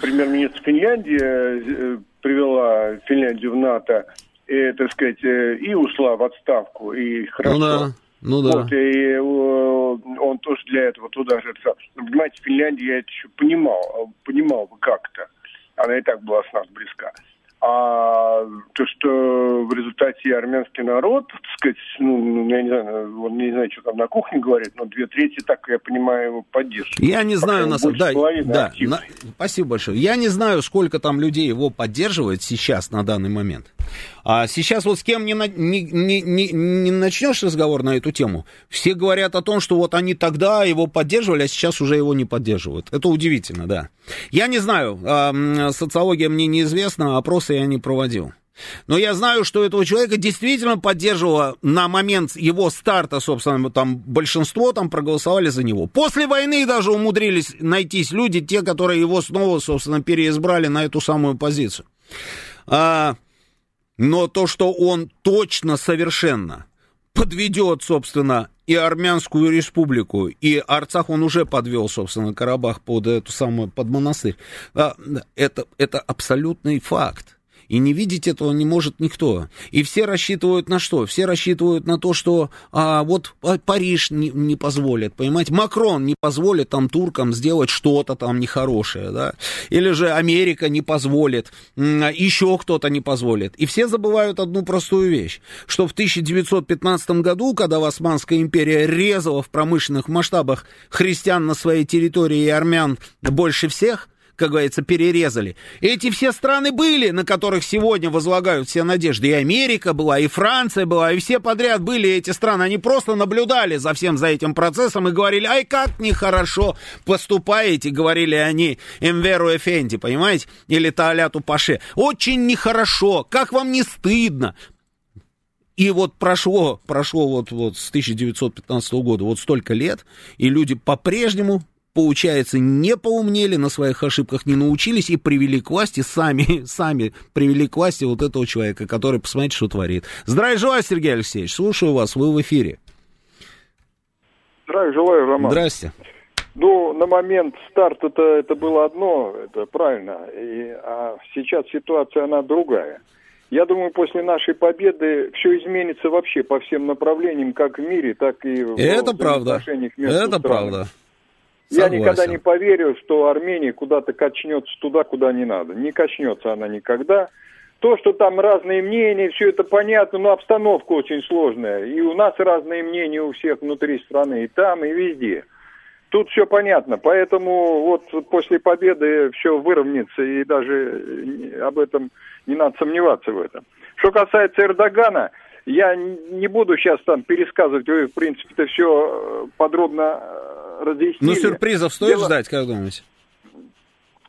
премьер-министр Финляндии э, привела Финляндию в НАТО, и, так сказать, э, и ушла в отставку, и хорошо. Ну да, ну да. Вот, и э, он тоже для этого туда же... Ну, понимаете, Финляндия, я это еще понимал, э, понимал бы как-то. Она и так была с нас близка. А то, что в результате армянский народ, так сказать, ну, я не знаю, он не знаю, что там на кухне говорит, но две трети, так я понимаю, его поддерживают. Я не знаю, на самом да, да, на- спасибо большое. Я не знаю, сколько там людей его поддерживает сейчас, на данный момент. А сейчас вот с кем не, на- не, не, не, не начнешь разговор на эту тему, все говорят о том, что вот они тогда его поддерживали, а сейчас уже его не поддерживают. Это удивительно, да. Я не знаю, социология мне неизвестна, опросы я не проводил. Но я знаю, что этого человека действительно поддерживало на момент его старта, собственно, там большинство там проголосовали за него. После войны даже умудрились найтись люди, те, которые его снова, собственно, переизбрали на эту самую позицию. А, но то, что он точно совершенно подведет, собственно, и Армянскую республику, и Арцах он уже подвел, собственно, Карабах под эту самую, под монастырь. А, Это, это абсолютный факт. И не видеть этого не может никто. И все рассчитывают на что? Все рассчитывают на то, что а, вот Париж не, не позволит, понимаете? Макрон не позволит там туркам сделать что-то там нехорошее, да? Или же Америка не позволит, еще кто-то не позволит. И все забывают одну простую вещь, что в 1915 году, когда Османская империя резала в промышленных масштабах христиан на своей территории и армян больше всех, как говорится, перерезали. Эти все страны были, на которых сегодня возлагают все надежды. И Америка была, и Франция была, и все подряд были эти страны. Они просто наблюдали за всем за этим процессом и говорили, ай, как нехорошо поступаете, говорили они Эмверу Эфенди, понимаете, или Тааляту Паше. Очень нехорошо, как вам не стыдно. И вот прошло, прошло вот, вот с 1915 года вот столько лет, и люди по-прежнему получается, не поумнели, на своих ошибках не научились и привели к власти, сами, сами привели к власти вот этого человека, который, посмотрите, что творит. Здравия желаю, Сергей Алексеевич, слушаю вас, вы в эфире. Здравия желаю, Роман. Здрасте. Ну, на момент старта это, это было одно, это правильно, и, а сейчас ситуация, она другая. Я думаю, после нашей победы все изменится вообще по всем направлениям, как в мире, так и в это правда. отношениях между Это странами. правда. Я никогда не поверю, что Армения куда-то качнется туда, куда не надо. Не качнется она никогда. То, что там разные мнения, все это понятно, но обстановка очень сложная. И у нас разные мнения у всех внутри страны, и там, и везде. Тут все понятно, поэтому вот после победы все выровняется, и даже об этом не надо сомневаться в этом. Что касается Эрдогана, я не буду сейчас там пересказывать, вы, в принципе, это все подробно разъяснили. Ну, сюрпризов стоит Дело... ждать, как думаете?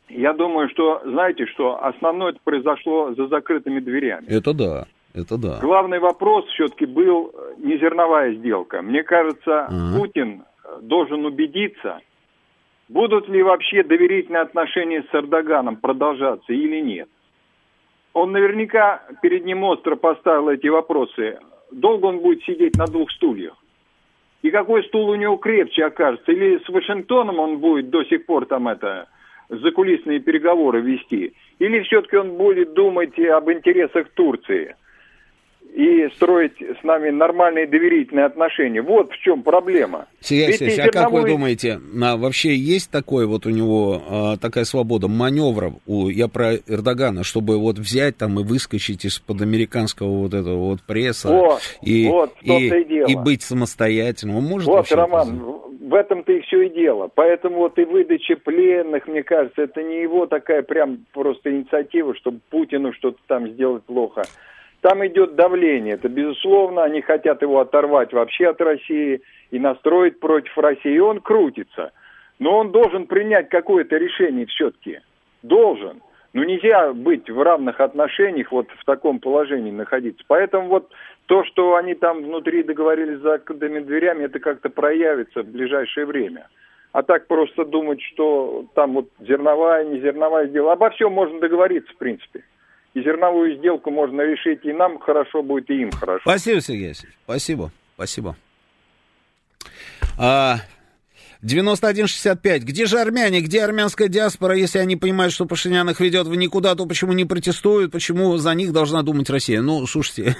Я думаю, что, знаете, что основное это произошло за закрытыми дверями. Это да, это да. Главный вопрос все-таки был не зерновая сделка. Мне кажется, ага. Путин должен убедиться, будут ли вообще доверительные отношения с Эрдоганом продолжаться или нет. Он наверняка перед ним остро поставил эти вопросы. Долго он будет сидеть на двух стульях? И какой стул у него крепче окажется. Или с Вашингтоном он будет до сих пор там это закулисные переговоры вести, или все-таки он будет думать об интересах Турции и строить с нами нормальные доверительные отношения. Вот в чем проблема. Сергей Алексеевич, а как вы думаете, а, вообще есть такой вот у него а, такая свобода маневров, у, я про Эрдогана, чтобы вот взять там и выскочить из-под американского вот этого вот пресса вот, и, вот, и, и, и быть самостоятельным? Он может вот, Роман, в этом-то и все и дело. Поэтому вот и выдача пленных, мне кажется, это не его такая прям просто инициатива, чтобы Путину что-то там сделать плохо. Там идет давление, это безусловно, они хотят его оторвать вообще от России и настроить против России, и он крутится. Но он должен принять какое-то решение все-таки. Должен. Ну нельзя быть в равных отношениях, вот в таком положении находиться. Поэтому вот то, что они там внутри договорились за закрытыми дверями, это как-то проявится в ближайшее время. А так просто думать, что там вот зерновая, не зерновая сделала. Обо всем можно договориться, в принципе и зерновую сделку можно решить, и нам хорошо будет, и им хорошо. Спасибо, Сергей Васильевич. Спасибо. Спасибо. А, 9165. Где же армяне? Где армянская диаспора? Если они понимают, что Пашинян их ведет в никуда, то почему не протестуют? Почему за них должна думать Россия? Ну, слушайте,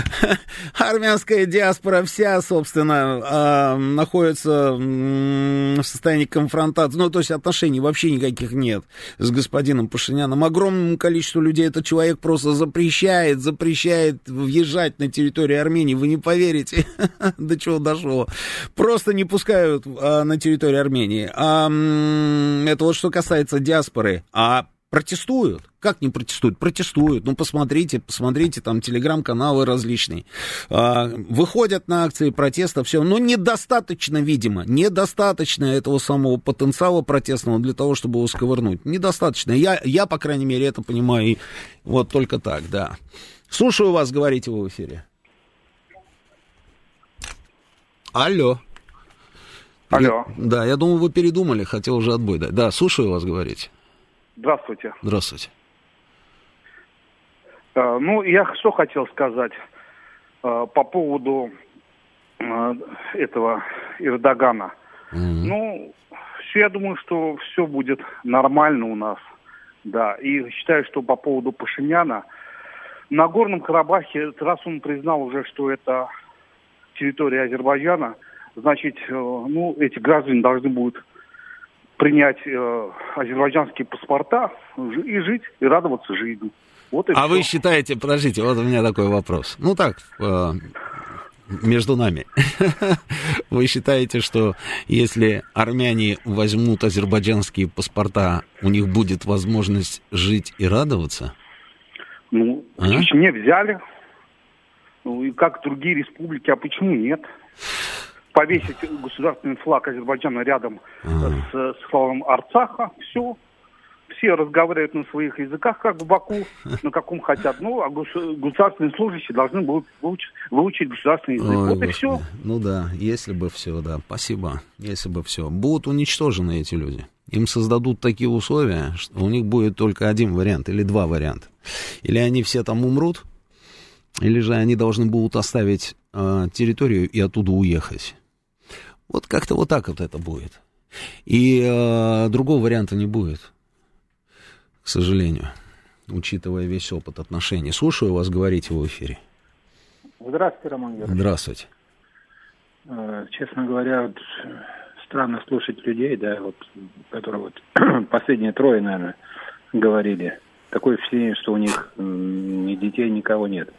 армянская диаспора вся, собственно, а, находится в состоянии конфронтации. Ну, то есть отношений вообще никаких нет с господином Пашиняном. Огромному количеству людей этот человек просто запрещает, запрещает въезжать на территорию Армении. Вы не поверите, до чего дошло. Просто не пускают а, на территории Армении. А, это вот что касается диаспоры. А протестуют. Как не протестуют? Протестуют. Ну, посмотрите, посмотрите, там телеграм-каналы различные. А, выходят на акции протеста, все. Но недостаточно, видимо, недостаточно этого самого потенциала протестного для того, чтобы его сковырнуть. Недостаточно. Я, я по крайней мере, это понимаю. И вот только так, да. Слушаю вас, говорите вы в эфире. Алло. Алло. Я, да, я думаю, вы передумали, хотел уже отбой дать. Да, слушаю вас говорить. Здравствуйте. Здравствуйте. Uh, ну, я что хотел сказать uh, по поводу uh, этого Эрдогана. Mm-hmm. Ну, все, я думаю, что все будет нормально у нас. Да, и считаю, что по поводу Пашиняна, на Горном Карабахе, раз он признал уже, что это территория Азербайджана, значит, э, ну, эти граждане должны будут принять э, азербайджанские паспорта и жить, и радоваться жизни. Вот и а все. вы считаете, подождите, вот у меня такой вопрос. Ну так, э, между нами. Вы считаете, что если армяне возьмут азербайджанские паспорта, у них будет возможность жить и радоваться? Ну, а? не взяли. Ну, и как другие республики, а почему нет? Повесить государственный флаг Азербайджана рядом с, с флагом Арцаха, все. все разговаривают на своих языках, как в Баку, на каком хотят. Ну, а государственные служащие должны будут выучить, выучить государственный язык. Ой, вот и все. Ну да, если бы все, да. Спасибо. Если бы все. Будут уничтожены эти люди. Им создадут такие условия, что у них будет только один вариант или два варианта. Или они все там умрут, или же они должны будут оставить э, территорию и оттуда уехать. Вот как-то вот так вот это будет. И э, другого варианта не будет, к сожалению, учитывая весь опыт отношений. Слушаю вас, говорите в эфире. Здравствуйте, Роман Георгиевич. Здравствуйте. Э, честно говоря, вот, странно слушать людей, да, вот, которые вот последние трое, наверное, говорили. Такое впечатление, что у них ни детей, никого нет.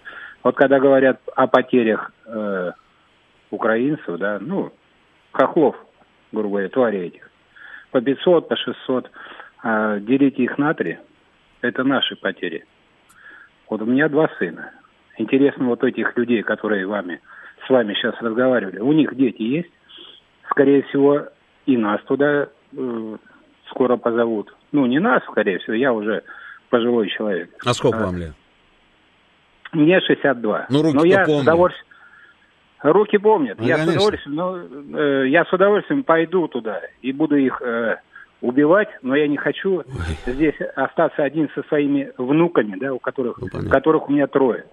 Вот когда говорят о потерях э, украинцев, да, ну, хохлов, грубо говоря, твари этих, по 500, по 600, а делите их на три, это наши потери. Вот у меня два сына. Интересно, вот этих людей, которые вами, с вами сейчас разговаривали, у них дети есть? Скорее всего, и нас туда э, скоро позовут. Ну, не нас, скорее всего, я уже пожилой человек. А сколько а, вам лет? Мне 62. Ну, руки Но я помню. с удовольствием... Руки помнят. Ну, я, с удовольствием, ну, э, я с удовольствием пойду туда и буду их э, убивать, но я не хочу Ой. здесь остаться один со своими внуками, да, у которых, ну, которых у меня трое.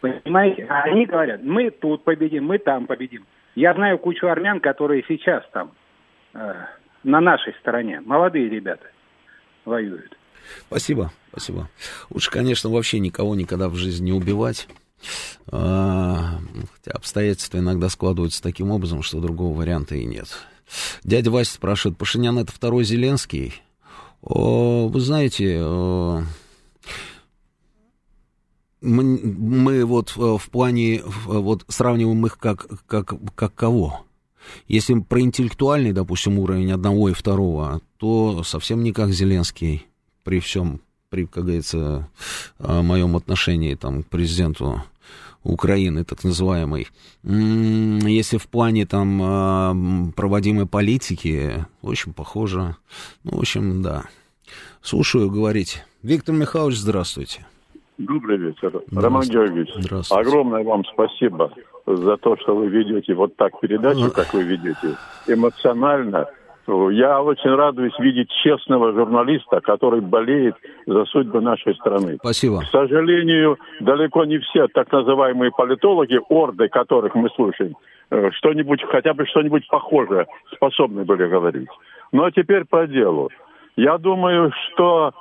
Понимаете? А они говорят, мы тут победим, мы там победим. Я знаю кучу армян, которые сейчас там, э, на нашей стороне, молодые ребята воюют. Спасибо, спасибо. Лучше, конечно, вообще никого никогда в жизни не убивать. А, хотя обстоятельства иногда складываются таким образом, что другого варианта и нет. Дядя Вася спрашивает, Пашинян это второй Зеленский? О, вы знаете, мы, мы вот в плане, вот сравниваем их как, как, как кого? Если про интеллектуальный, допустим, уровень одного и второго, то совсем не как Зеленский при всем, при, как говорится, моем отношении там, к президенту Украины, так называемой. Если в плане там проводимой политики, очень похоже. Ну, в общем, да. Слушаю говорить. Виктор Михайлович, здравствуйте. Добрый вечер. Роман Георгиевич, огромное вам спасибо за то, что вы ведете вот так передачу, как вы ведете, эмоционально, я очень радуюсь видеть честного журналиста, который болеет за судьбы нашей страны. Спасибо. К сожалению, далеко не все так называемые политологи, орды которых мы слушаем, э, что-нибудь, хотя бы что-нибудь похожее способны были говорить. Но теперь по делу. Я думаю, что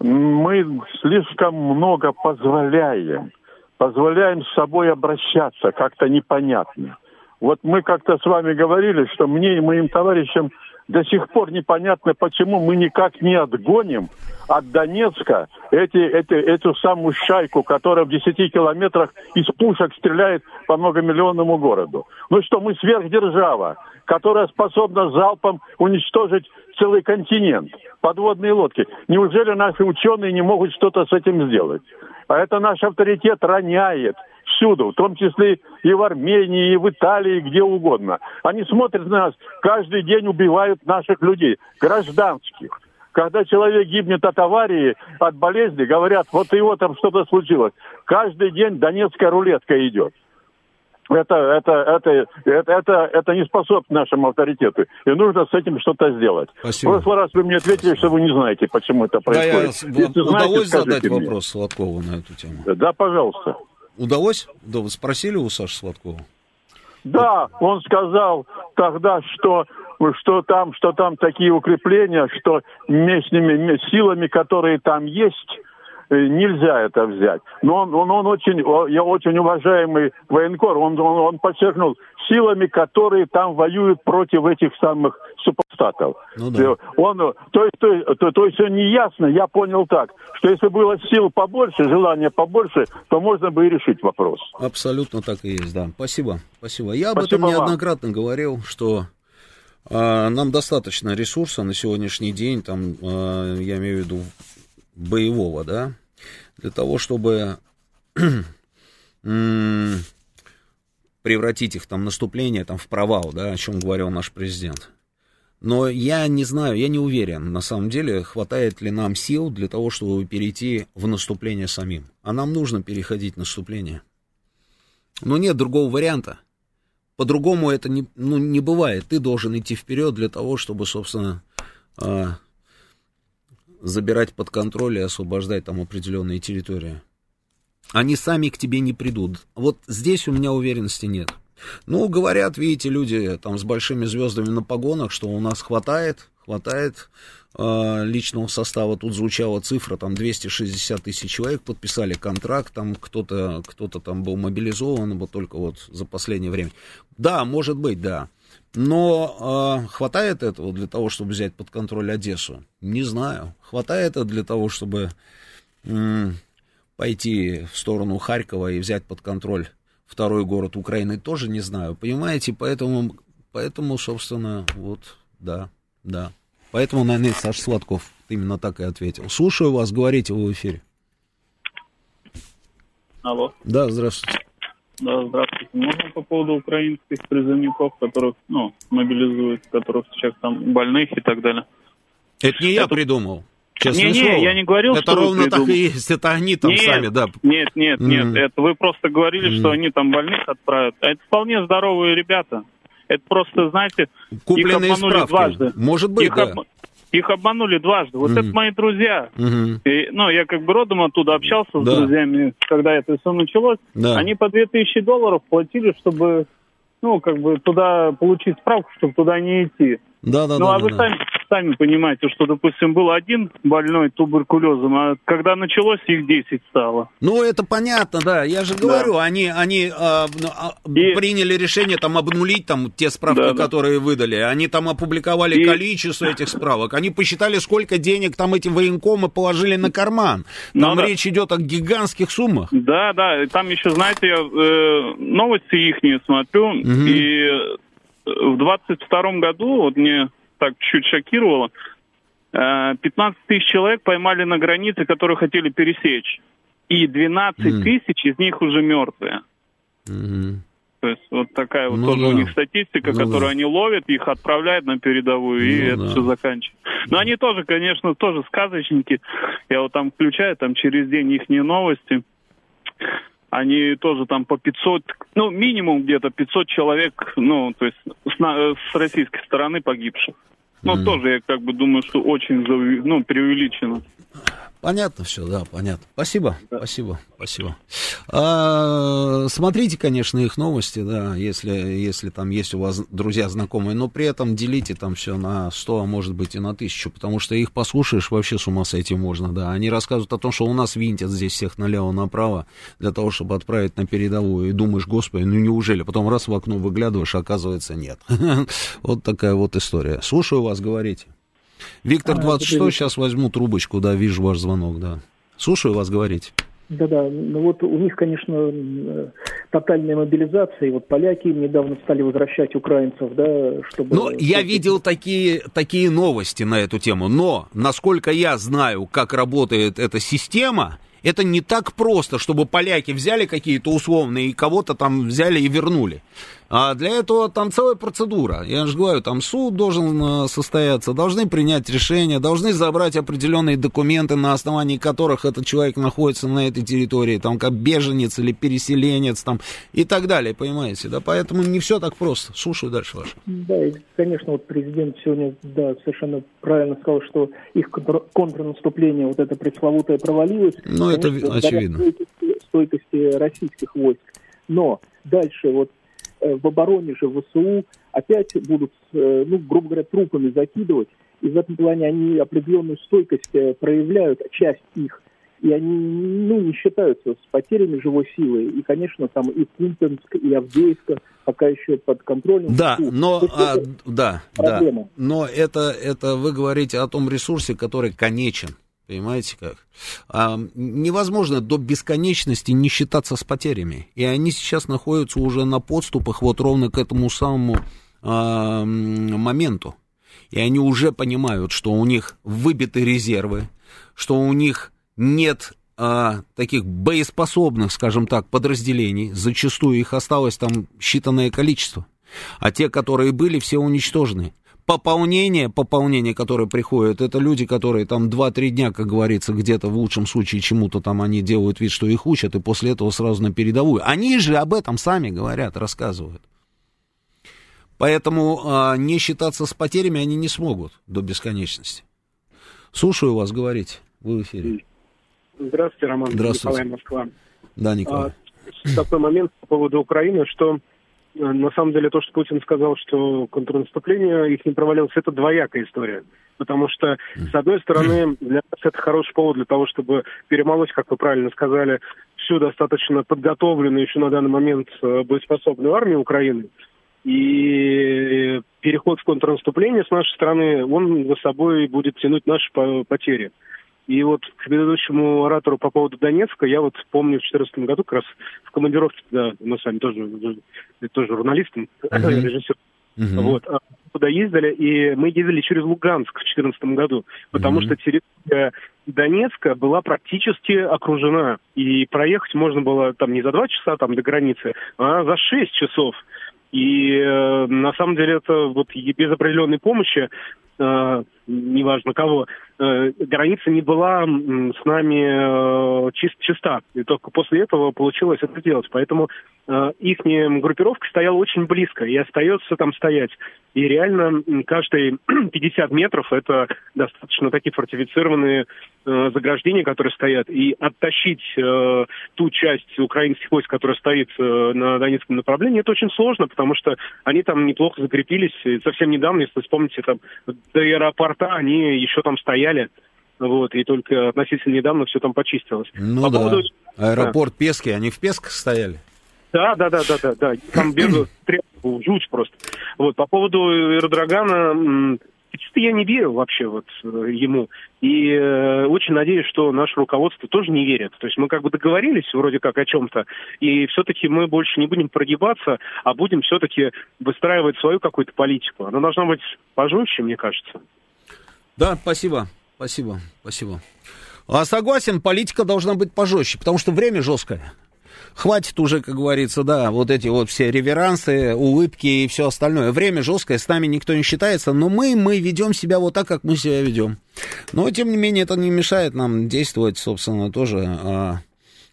мы слишком много позволяем. Позволяем с собой обращаться как-то непонятно. Вот мы как-то с вами говорили, что мне и моим товарищам до сих пор непонятно, почему мы никак не отгоним от Донецка эти, эти, эту самую шайку, которая в 10 километрах из пушек стреляет по многомиллионному городу. Ну что, мы сверхдержава, которая способна залпом уничтожить целый континент, подводные лодки. Неужели наши ученые не могут что-то с этим сделать? А это наш авторитет роняет всюду, в том числе и в Армении, и в Италии, где угодно. Они смотрят на нас, каждый день убивают наших людей, гражданских. Когда человек гибнет от аварии, от болезни, говорят, вот его там что-то случилось. Каждый день донецкая рулетка идет. Это, это, это, это, это, это не способствует нашему авторитету. И нужно с этим что-то сделать. Спасибо. В прошлый раз вы мне ответили, что вы не знаете, почему это происходит. Да, я... Если удалось знаете, задать мне. вопрос Сладкову на эту тему? Да, пожалуйста. Удалось? Да, вы спросили у Саши Сладкова? Да, он сказал тогда, что что там, что там такие укрепления, что местными силами, которые там есть, нельзя это взять. Но он, он, он очень, я очень уважаемый военкор, он, он, он подчеркнул, силами, которые там воюют против этих самых супостатов. Ну, да. Э, он, то, есть, то, то, то есть не ясно, я понял так, что если было сил побольше, желания побольше, то можно бы и решить вопрос. Абсолютно так и есть, да. Спасибо, спасибо. Я об спасибо этом неоднократно вам. говорил, что а, нам достаточно ресурса на сегодняшний день, там, а, я имею в виду боевого, да, для того, чтобы превратить их там наступление там в провал, да, о чем говорил наш президент. Но я не знаю, я не уверен, на самом деле, хватает ли нам сил для того, чтобы перейти в наступление самим. А нам нужно переходить в наступление. Но нет другого варианта. По-другому это не, ну, не бывает. Ты должен идти вперед для того, чтобы, собственно, э, забирать под контроль и освобождать там определенные территории. Они сами к тебе не придут. Вот здесь у меня уверенности нет. Ну, говорят, видите, люди там с большими звездами на погонах, что у нас хватает, хватает э, личного состава. Тут звучала цифра, там 260 тысяч человек подписали контракт, там кто-то кто там был мобилизован, вот только вот за последнее время. Да, может быть, да. Но э, хватает этого для того, чтобы взять под контроль Одессу? Не знаю. Хватает это для того, чтобы э, пойти в сторону Харькова и взять под контроль второй город Украины? Тоже не знаю. Понимаете, поэтому, поэтому собственно, вот, да, да. Поэтому, наверное, Саш Сладков именно так и ответил. Слушаю вас, говорите вы в эфире. Алло. Да, здравствуйте. Да, здравствуйте. Можно по поводу украинских призывников, которых, ну, мобилизуют, которых сейчас там больных и так далее? Это не я Это... придумал. Честное не, слово. не, я не говорил, это что ровно так и есть. Это они там нет, сами, да. Нет, нет, mm. нет. Это вы просто говорили, mm. что они там больных отправят. А это вполне здоровые ребята. Это просто, знаете, Купленные их обманули справки. дважды. Может быть, их да. Об... Их обманули дважды. Вот mm. это мои друзья. Mm-hmm. И, ну, я как бы родом оттуда общался да. с друзьями, когда это все началось. Да. Они по 2000 долларов платили, чтобы, ну, как бы туда получить справку, чтобы туда не идти. Да, да, ну, да, а да, вы да. сами, сами понимаете, что, допустим, был один больной туберкулезом, а когда началось, их 10 стало. Ну, это понятно, да. Я же говорю, да. они, они а, И... приняли решение там обнулить там те справки, Да, да. которые выдали. Они там опубликовали И- количество этих справок. Они посчитали, сколько денег там эти военкомы положили на карман. Там Ну, да. речь идет о гигантских суммах. Да, да, там еще, знаете, я э, новости их смотрю, Мгм. и в 22 году, вот мне так чуть шокировало, э, 15 тысяч человек поймали на границе, которые хотели пересечь. И 12 Мгм. тысяч из них уже мертвые. Мгм. То есть вот такая вот Ну тоже да. у них статистика, Ну которую да. они ловят, их отправляют на передовую, и Ну это да. все заканчивается. Но они тоже, конечно, тоже сказочники. Я вот там включаю, там через день их новости. Они тоже там по 500, ну, минимум где-то 500 человек, ну, то есть с, на- с российской стороны погибших. Ну, Мгм. тоже я как бы думаю, что очень, ну, преувеличено. Понятно все, да, понятно. Спасибо, спасибо, спасибо. А, смотрите, конечно, их новости, да, если, если там есть у вас друзья знакомые, но при этом делите там все на 100, а может быть и на тысячу, потому что их послушаешь, вообще с ума сойти можно, да. Они рассказывают о том, что у нас винтят здесь всех налево-направо для того, чтобы отправить на передовую, и думаешь, господи, ну неужели? Потом раз в окно выглядываешь, а оказывается нет. Вот такая вот история. Слушаю вас, говорите. Виктор А, 26, привет. сейчас возьму трубочку, да, вижу ваш звонок, да. Слушаю вас, говорите. Да-да, ну вот у них, конечно, э, тотальная мобилизация, и вот поляки недавно стали возвращать украинцев, да, чтобы... Ну, я видел такие, такие новости на эту тему, но, насколько я знаю, как работает эта система, это не так просто, чтобы поляки взяли какие-то условные и кого-то там взяли и вернули. А для этого там целая процедура. Я же говорю, там суд должен э, состояться, должны принять решение, должны забрать определенные документы, на основании которых этот человек находится на этой территории, там как беженец или переселенец, там и так далее, понимаете, да, поэтому не все так просто. Слушаю дальше ваше. Да, и, конечно, вот президент сегодня, да, совершенно правильно сказал, что их контр- контрнаступление, вот это пресловутое, провалилось. Ну, это очевидно. Стойкости, стойкости российских войск. Но дальше вот в Воронеже, в ВСУ опять будут, э, ну, грубо говоря, трупами закидывать. И в этом плане они определенную стойкость э, проявляют, часть их. И они, ну, не считаются с потерями живой силы. И, конечно, там и Кумпинск, и Авдеевка пока еще под контролем. Да, но а, да, проблема. да, но это это вы говорите о том ресурсе, который конечен, понимаете как? А, невозможно до бесконечности не считаться с потерями, и они сейчас находятся уже на подступах вот ровно к этому самому а, моменту, и они уже понимают, что у них выбиты резервы, что у них нет а, таких боеспособных, скажем так, подразделений. Зачастую их осталось там считанное количество. А те, которые были, все уничтожены. Пополнение, пополнение, которое приходит, это люди, которые там 2-3 дня, как говорится, где-то в лучшем случае чему-то там они делают вид, что их учат, и после этого сразу на передовую. Они же об этом сами говорят, рассказывают. Поэтому а, не считаться с потерями они не смогут до бесконечности. Слушаю вас, говорите. Вы в эфире. Здравствуйте, Роман. Здравствуйте. Николай Москва. Да, Николай. А, такой момент по поводу Украины, что на самом деле то, что Путин сказал, что контрнаступление их не провалилось, это двоякая история. Потому что, с одной стороны, для нас это хороший повод для того, чтобы перемолоть, как вы правильно сказали, всю достаточно подготовленную еще на данный момент э, боеспособную армию Украины. И переход в контрнаступление с нашей стороны, он за собой будет тянуть наши потери. И вот к предыдущему оратору по поводу Донецка, я вот помню в 2014 году как раз в командировке, да, мы с вами тоже, тоже журналистом, uh-huh. режиссер, uh-huh. вот, а туда ездили, и мы ездили через Луганск в 2014 году, потому uh-huh. что территория Донецка была практически окружена, и проехать можно было там не за два часа там до границы, а за шесть часов. И э, на самом деле это вот без определенной помощи, э, неважно кого, э, граница не была с нами э, чист, чиста. И только после этого получилось это сделать. Поэтому э, их группировка стояла очень близко и остается там стоять. И реально каждые 50 метров это достаточно такие фортифицированные э, заграждения, которые стоят. И оттащить э, ту часть украинских войск, которая стоит э, на Донецком направлении, это очень сложно, потому что они там неплохо закрепились. И совсем недавно, если вспомните, там до аэропорта они еще там стояли. Вот, и только относительно недавно все там почистилось. Ну По да. Поводу... Аэропорт да. Пески, они в Песках стояли? Да, да, да, да, да, да. Там бегают тряпку, жуть просто. Вот, по поводу Эрдогана, чисто я не верю вообще вот э, ему. И э, очень надеюсь, что наше руководство тоже не верит. То есть мы как бы договорились вроде как о чем-то, и все-таки мы больше не будем прогибаться, а будем все-таки выстраивать свою какую-то политику. Она должна быть пожестче, мне кажется. Да, спасибо, спасибо, спасибо. А согласен, политика должна быть пожестче, потому что время жесткое хватит уже, как говорится, да, вот эти вот все реверансы, улыбки и все остальное. Время жесткое, с нами никто не считается, но мы, мы ведем себя вот так, как мы себя ведем. Но, тем не менее, это не мешает нам действовать, собственно, тоже а,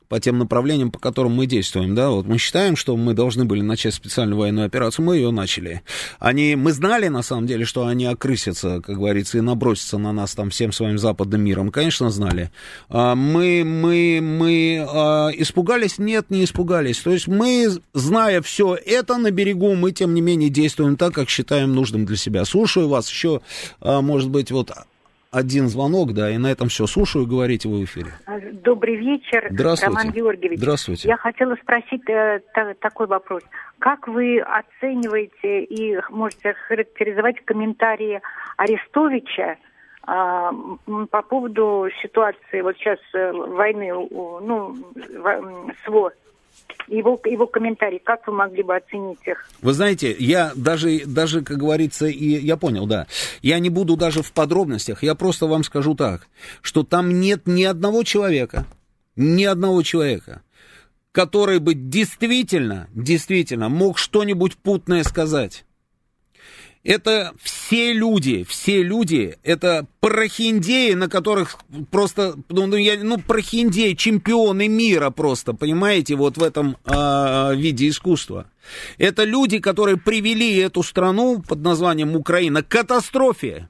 по тем направлениям, по которым мы действуем, да, вот мы считаем, что мы должны были начать специальную военную операцию, мы ее начали. Они, мы знали, на самом деле, что они окрысятся, как говорится, и набросятся на нас там всем своим западным миром, конечно, знали. А, мы, мы, мы а, испугались? Нет, не испугались. То есть мы, зная все это на берегу, мы, тем не менее, действуем так, как считаем нужным для себя. Слушаю вас еще, а, может быть, вот один звонок, да, и на этом все. Слушаю, говорите вы в эфире. Добрый вечер, Здравствуйте. Роман Георгиевич. Здравствуйте. Я хотела спросить э, та, такой вопрос. Как вы оцениваете и можете характеризовать комментарии Арестовича э, по поводу ситуации вот сейчас э, войны, ну, СВО его, его комментарий, как вы могли бы оценить их? Вы знаете, я даже, даже, как говорится, и я понял, да, я не буду даже в подробностях, я просто вам скажу так, что там нет ни одного человека, ни одного человека, который бы действительно, действительно мог что-нибудь путное сказать. Это все люди, все люди, это прохиндеи, на которых просто, ну, ну, я, ну прохиндеи, чемпионы мира просто, понимаете, вот в этом э, виде искусства. Это люди, которые привели эту страну под названием Украина к катастрофе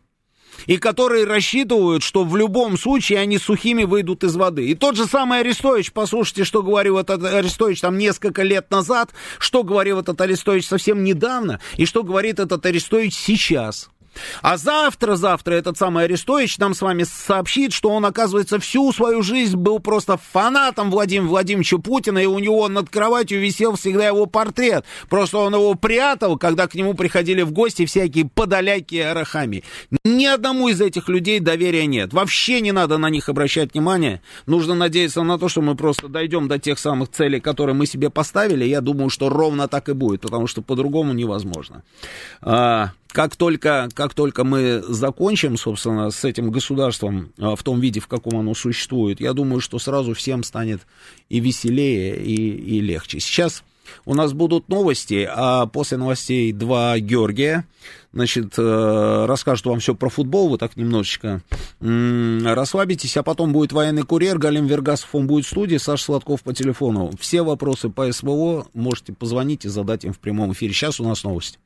и которые рассчитывают, что в любом случае они сухими выйдут из воды. И тот же самый Арестович, послушайте, что говорил этот Арестович там несколько лет назад, что говорил этот Арестович совсем недавно, и что говорит этот Арестович сейчас. А завтра, завтра этот самый Арестович нам с вами сообщит, что он, оказывается, всю свою жизнь был просто фанатом Владимира Владимировича Путина, и у него над кроватью висел всегда его портрет. Просто он его прятал, когда к нему приходили в гости всякие подоляки и арахами. Ни одному из этих людей доверия нет. Вообще не надо на них обращать внимание. Нужно надеяться на то, что мы просто дойдем до тех самых целей, которые мы себе поставили. Я думаю, что ровно так и будет, потому что по-другому невозможно. А, как только, как только мы закончим, собственно, с этим государством а, в том виде, в каком оно существует, я думаю, что сразу всем станет и веселее, и, и легче. Сейчас У нас будут новости, а после новостей два Георгия. Значит, э, расскажут вам все про футбол, вы так немножечко расслабитесь, а потом будет военный курьер, Галим Вергасов, он будет в студии, Саша Сладков по телефону. Все вопросы по СВО можете позвонить и задать им в прямом эфире. Сейчас у нас новости.